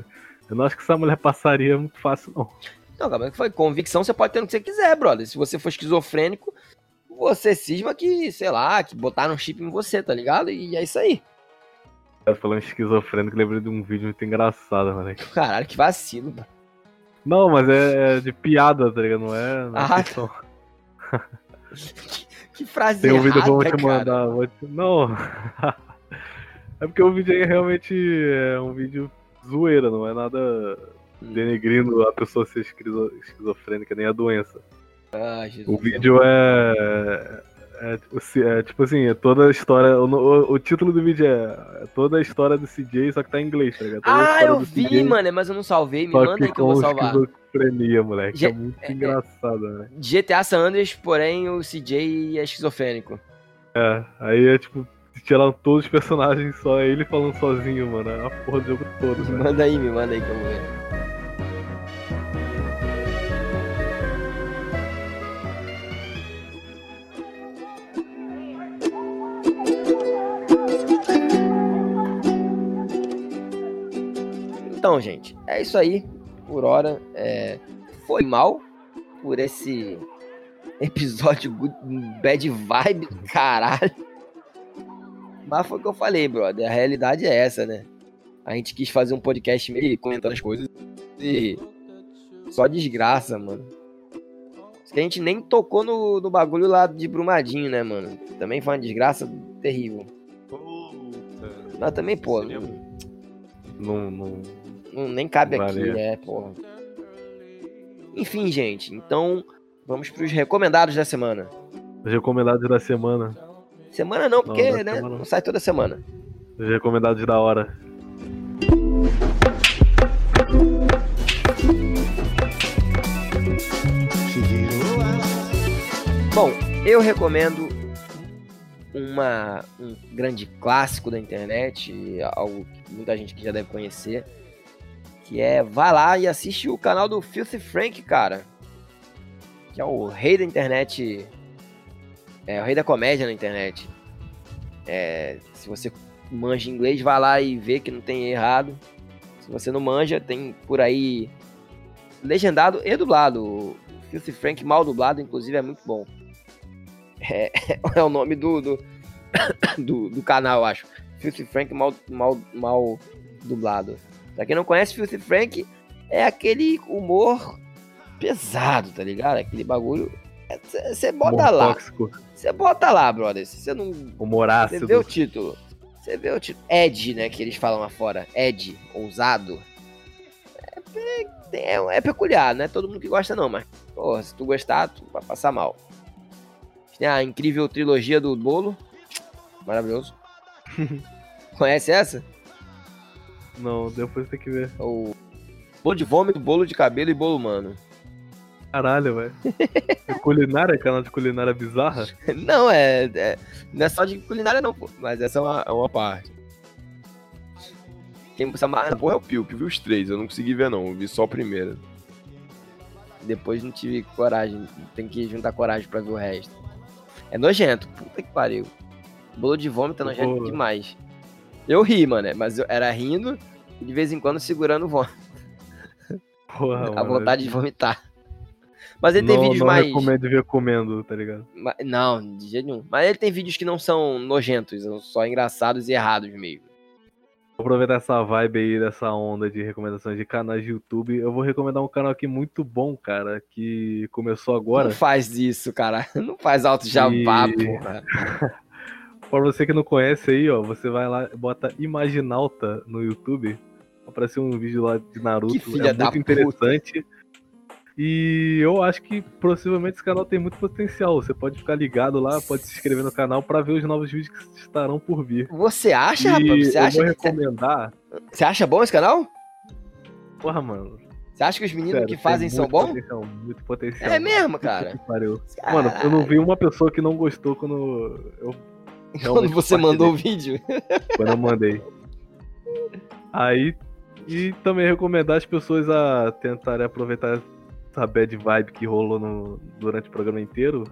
Eu não acho que essa mulher passaria muito fácil, não. Não, cara, que foi convicção, você pode ter o que você quiser, brother. Se você for esquizofrênico, você cisma que, sei lá, que botaram um chip em você, tá ligado? E é isso aí. Eu falando esquizofrênico, lembrei de um vídeo muito engraçado, mano. Caralho, que vacilo, mano. Não, mas é, é de piada, tá ligado? Não é. Não é ah, questão... <laughs> <laughs> que, que frase Tem um vídeo que eu vou te mandar. Vou te... Não. <laughs> é porque o vídeo aí realmente é um vídeo zoeira, não é nada hum. denegrindo a pessoa ser esquizofrênica, nem a doença. Ah, Jesus o vídeo é, é, é, tipo assim, é toda a história. O, o, o, título do vídeo é, é toda a história do CJ, só que tá em inglês, tá ligado? Toda ah, eu vi, CJ, mano, mas eu não salvei. Me manda aí que eu vou salvar. Esquizofrenia, moleque. G é muito é, é, engraçado, né? GTA San Andreas, porém o CJ é esquizofrênico. É, aí é tipo, tiraram todos os personagens, só ele falando sozinho, mano. É a porra do jogo todo, <laughs> Me manda aí, me manda aí que eu vou ver. Então, gente, é isso aí. Por hora, é... foi mal por esse episódio <laughs> bad vibe caralho. Mas foi o que eu falei, brother. A realidade é essa, né? A gente quis fazer um podcast meio comentando as coisas e. Só desgraça, mano. Que a gente nem tocou no, no bagulho lá de Brumadinho, né, mano? Também foi uma desgraça terrível. Puta. Mas também, pô. Seria... Não, não, não, nem cabe aqui, né, pô. Enfim, gente. Então, vamos pros recomendados da semana. Os recomendados da semana. Semana não, porque não, né, não sai toda semana. Os recomendados da hora. Bom, eu recomendo uma, um grande clássico da internet, algo que muita gente que já deve conhecer, que é vai lá e assiste o canal do Filthy Frank, cara, que é o rei da internet é o rei da comédia na internet. É, se você manja inglês, vai lá e vê que não tem errado. Se você não manja, tem por aí legendado e dublado. Filthy Frank mal dublado, inclusive, é muito bom. É, <laughs> é o nome do, do, <coughs> do, do canal, eu acho. Filthy Frank mal, mal, mal dublado. Pra quem não conhece, Filthy Frank é aquele humor pesado, tá ligado? Aquele bagulho. Você é, bota lá. Você bota lá, brother. Você não. Humor ácido. Você vê o título. Você vê o título. Ed, né? Que eles falam lá fora. Ed, ousado. É, é, é, peculiar, né? Todo mundo que gosta, não, mas. Porra, se tu gostar, tu vai passar mal. Tem a incrível trilogia do bolo. Maravilhoso. <laughs> Conhece essa? Não, depois tem que ver. O bolo de vômito, bolo de cabelo e bolo humano. Caralho, velho. <laughs> É culinária? Canal de culinária bizarra? <laughs> Não, é, é, Não é só de culinária, não, pô. Mas essa é uma, é uma parte. Quem essa marca, porra, é o Pio. Pio viu os três. Eu não consegui ver, não. Eu vi só o primeiro. Depois não tive coragem. Tem que juntar coragem pra ver o resto. É nojento. Puta que pariu. Bolo de vômito é nojento demais. Eu ri, mano, mas eu era rindo e de vez em quando segurando o vômito. Porra, a vontade de vomitar. Mas ele tem não, vídeos não mais. recomendo ver comendo, tá ligado? Não, de jeito nenhum. Mas ele tem vídeos que não são nojentos, são só engraçados e errados mesmo. Vou aproveitar essa vibe aí, dessa onda de recomendações de canais de YouTube. Eu vou recomendar um canal aqui muito bom, cara, que começou agora. Não faz isso, cara. <laughs> Não faz alto jabá, E- porra. <laughs> Pra você que não conhece aí, ó, você vai lá bota Imaginalta no YouTube. Apareceu um vídeo lá de Naruto. Que filha é da muito puta. interessante. E eu acho que possivelmente esse canal tem muito potencial. Você pode ficar ligado lá, pode se inscrever no canal pra ver os novos vídeos que estarão por vir. Você acha, e rapaz? Você eu acha, vou que- recomendar. você acha bom esse canal? Porra, mano. Você acha que os meninos sério, que fazem são bons? Muito potencial. É mesmo, cara. Mano, eu não vi uma pessoa que não gostou quando eu Quando realmente você compartilhei. mandou o vídeo. <laughs> quando eu mandei. Aí, e também recomendar as pessoas a tentarem aproveitar essa bad vibe que rolou no- durante o programa inteiro.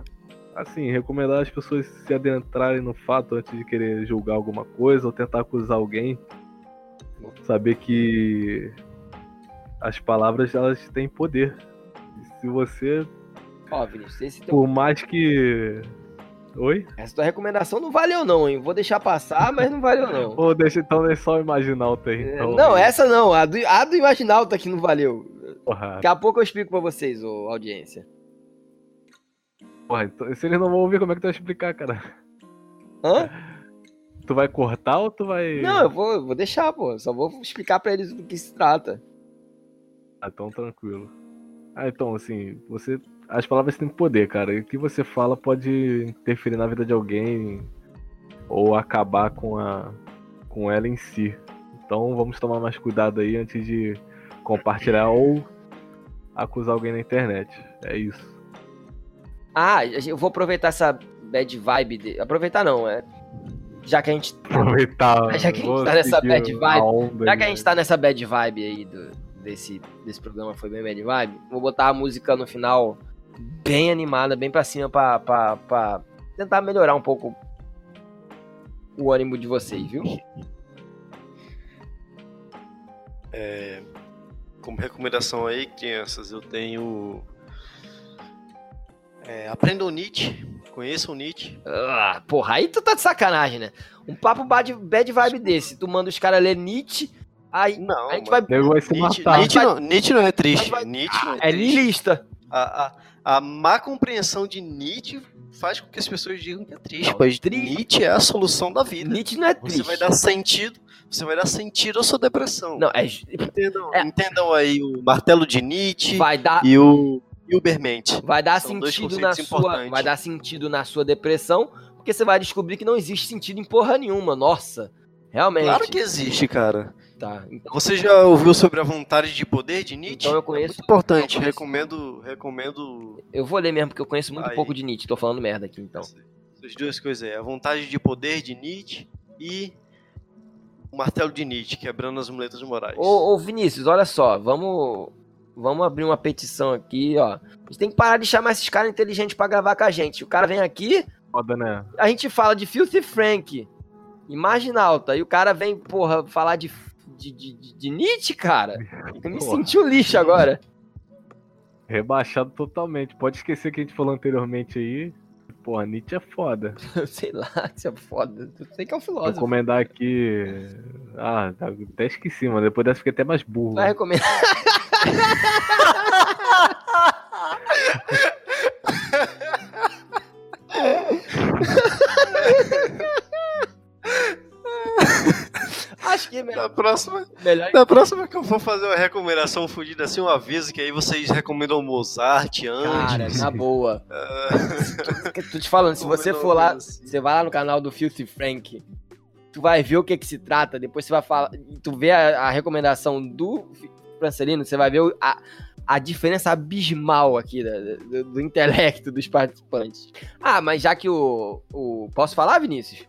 Assim, recomendar as pessoas se adentrarem no fato antes de querer julgar alguma coisa ou tentar acusar alguém. Saber que as palavras elas têm poder. E se você, Ó, Vinícius, esse teu- por mais que. Oi? essa tua recomendação não valeu não, hein? Vou deixar passar, mas não valeu não. <laughs> Ou deixa então é só o aí. É, Então, não, essa não. A do, a do Imaginalta que não valeu. Porra, Daqui a pouco eu explico pra vocês, ô, audiência. porra, então, se eles não vão ouvir, como é que tu vai explicar, cara? Hã? <laughs> Tu vai cortar ou tu vai. Não, eu vou, eu vou deixar, pô. Só vou explicar pra eles do que se trata. Ah, então tranquilo. Ah, então, assim, você. As palavras têm poder, cara. E o que você fala pode interferir na vida de alguém ou acabar com a. com ela em si. Então vamos tomar mais cuidado aí antes de compartilhar ou acusar alguém na internet. É isso. Ah, eu vou aproveitar essa bad vibe. De... Aproveitar não, é. Já que a gente. <laughs> Aproveitar. <laughs> Já que a gente tá nessa bad vibe, onda Já que a gente tá nessa bad vibe aí do, desse, desse programa, foi bem bad vibe, vou botar a música no final bem animada, bem pra cima, pra, pra, pra tentar melhorar um pouco o ânimo de vocês, viu? Como recomendação aí, crianças, eu tenho. É, aprendam Nietzsche, conheçam Nietzsche. Ah, porra, aí tu tá de sacanagem, né? Um papo bad, bad vibe desse, tu manda os caras ler Nietzsche, aí Não, a gente vai. Se Nietzsche, matar. Nietzsche, não, Nietzsche não é triste. Vai- Nietzsche não é, É triste. lilista. A, a, a má compreensão de Nietzsche faz com que as pessoas digam que é triste. Não, pois Nietzsche é a solução da vida. Nietzsche não é Você triste. vai dar sentido, você vai dar sentido à sua depressão. Não, é. Entendam, É. entendam aí o martelo de Nietzsche Vai dar. e o Hilbermente. Vai dar São sentido na sua, vai dar sentido na sua depressão, porque você vai descobrir que não existe sentido em porra nenhuma. Nossa, realmente. Claro que existe, cara. Tá. Então, Você já ouviu sobre a vontade de poder de Nietzsche? Então eu conheço- É muito importante. eu conheço. Recomendo, recomendo eu vou ler mesmo porque eu conheço muito Aí. pouco de Nietzsche. Tô falando merda aqui, então. essas duas coisas aí. A vontade de poder de Nietzsche e o martelo de Nietzsche, quebrando as muletas morais. Ô, ô, Vinícius, olha só, vamos vamos abrir uma petição aqui, ó. A gente tem que parar de chamar esses caras inteligentes pra gravar com a gente. O cara vem aqui, Foda, né? a gente fala de Filthy Frank, Imaginalta, e o cara vem, porra, falar de, de, de, de- Nietzsche, cara. Eu me <laughs> Porra. senti um lixo agora. Rebaixado totalmente. Pode esquecer que a gente falou anteriormente aí. Porra, Nietzsche é foda. <laughs> Sei lá, isso é foda. Eu sei que é um Vou filósofo. recomendar aqui. Ah, até esqueci, mano. Depois dessa fiquei até mais burro. Vai recomendar. <laughs> Acho que é melhor. Na próxima, melhor na próxima que eu for fazer uma recomendação fodida assim, um aviso que aí vocês recomendam Mozart, Cara, antes. na boa. <laughs> Ah, Tô te falando, se você for lá, assim. você vai lá no canal do Filthy Frank, tu vai ver o que que se trata, depois você vai falar, tu vê a, a recomendação do Francelino, você vai ver a, a diferença abismal aqui da- do, do intelecto dos participantes. Ah, mas já que o, o... Posso falar, Vinícius?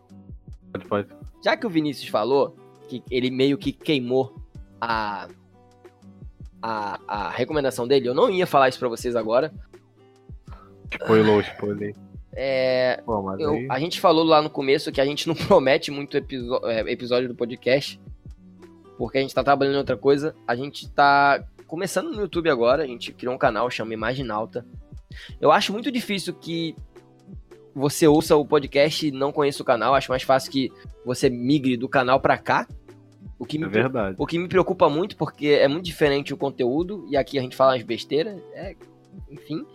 Pode, pode. Já que o Vinícius falou que ele meio que queimou a, a, a recomendação dele, eu não ia falar isso pra vocês agora. Spoilou, spoilei. É, mas Eu- aí. a gente falou lá no começo que a gente não <laughs> promete muito é, episódio do podcast, porque a gente tá trabalhando em outra coisa. A gente tá começando no YouTube agora, a gente criou um canal, chama Imaginalta. Eu acho muito difícil que você ouça o podcast e não conheça o canal. Acho mais fácil que você migre do canal para cá. O que, me, É verdade. o que me preocupa muito, porque é muito diferente o conteúdo, e aqui a gente fala as besteiras, é, enfim.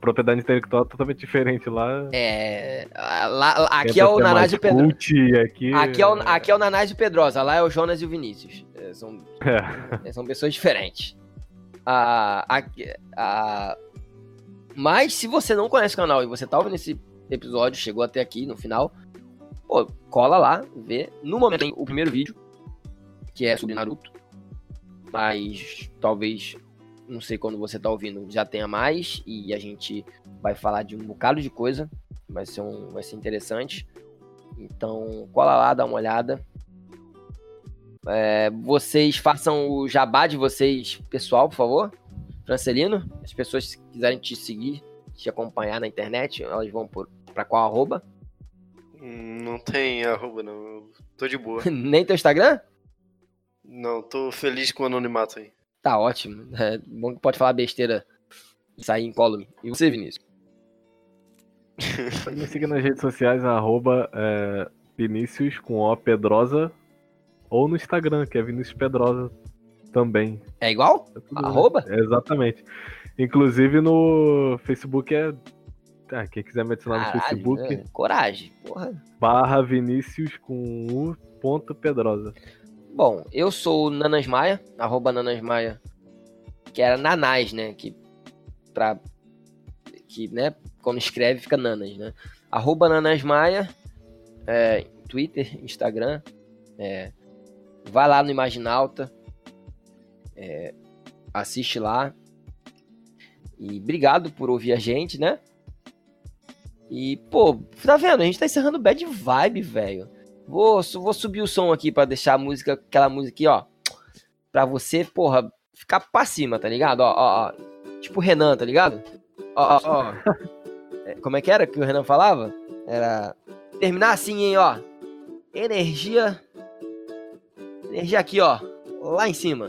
Propriedade intelectual é totalmente diferente lá. É, lá, lá- aqui é o mais Nanásio Pedrosa. cult, e aqui, Aqui é, o, aqui é o Nanásio Pedrosa, lá é o Jonas e o Vinícius. É, são, É. são pessoas diferentes. Ah, aqui- ah, mas se você não conhece o canal e você tá ouvindo esse episódio, chegou até aqui no final, pô, cola lá, vê. No momento tem o primeiro vídeo, que é sobre Naruto. Mas talvez, não sei quando você tá ouvindo, já tenha mais. E a gente vai falar de um bocado de coisa. Vai ser, um, vai ser interessante. Então, cola lá, dá uma olhada. É, vocês façam o jabá de vocês, pessoal, por favor. Francelino, as pessoas que quiserem te seguir, te acompanhar na internet, elas vão por, pra qual arroba? Hum, Não tem arroba, não. Eu tô de boa. <laughs> Nem teu Instagram? Não, tô feliz com o anonimato aí. Tá ótimo. É bom que pode falar besteira e sair incólume. E você, Vinícius? Pode me seguir nas redes sociais, arroba é, Vinícius com O Pedrosa. Ou no Instagram, que é Vinícius Pedrosa também. É igual? É tudo- Arroba? É, exatamente. Inclusive no Facebook é. Ah, quem quiser me adicionar no Caralho, Facebook, é, coragem, porra. barra Vinícius com U ponto Pedrosa. Bom, eu sou o Nanas Maia, arroba Nanas Maia, que era Nanás, né? Que, pra, que, né, quando escreve fica Nanas, né? Arroba Nanas Maia, é, Twitter, Instagram, é, vai lá no Imaginalta, é, assiste lá. E obrigado por ouvir a gente, né? E, pô, tá vendo? A gente tá encerrando bad vibe, velho. Vou, vou subir o som aqui pra deixar a música, aquela música aqui, ó. Pra você, porra, ficar pra cima, tá ligado? Ó, ó, ó. Tipo o Renan, tá ligado? Ó, ó, ó. É, Como é que era que o Renan falava? Era. Terminar assim, hein, ó. Energia. Energia aqui, ó. Lá em cima.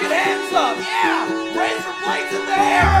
Fucking hands up. Yeah, raise your plates in the air.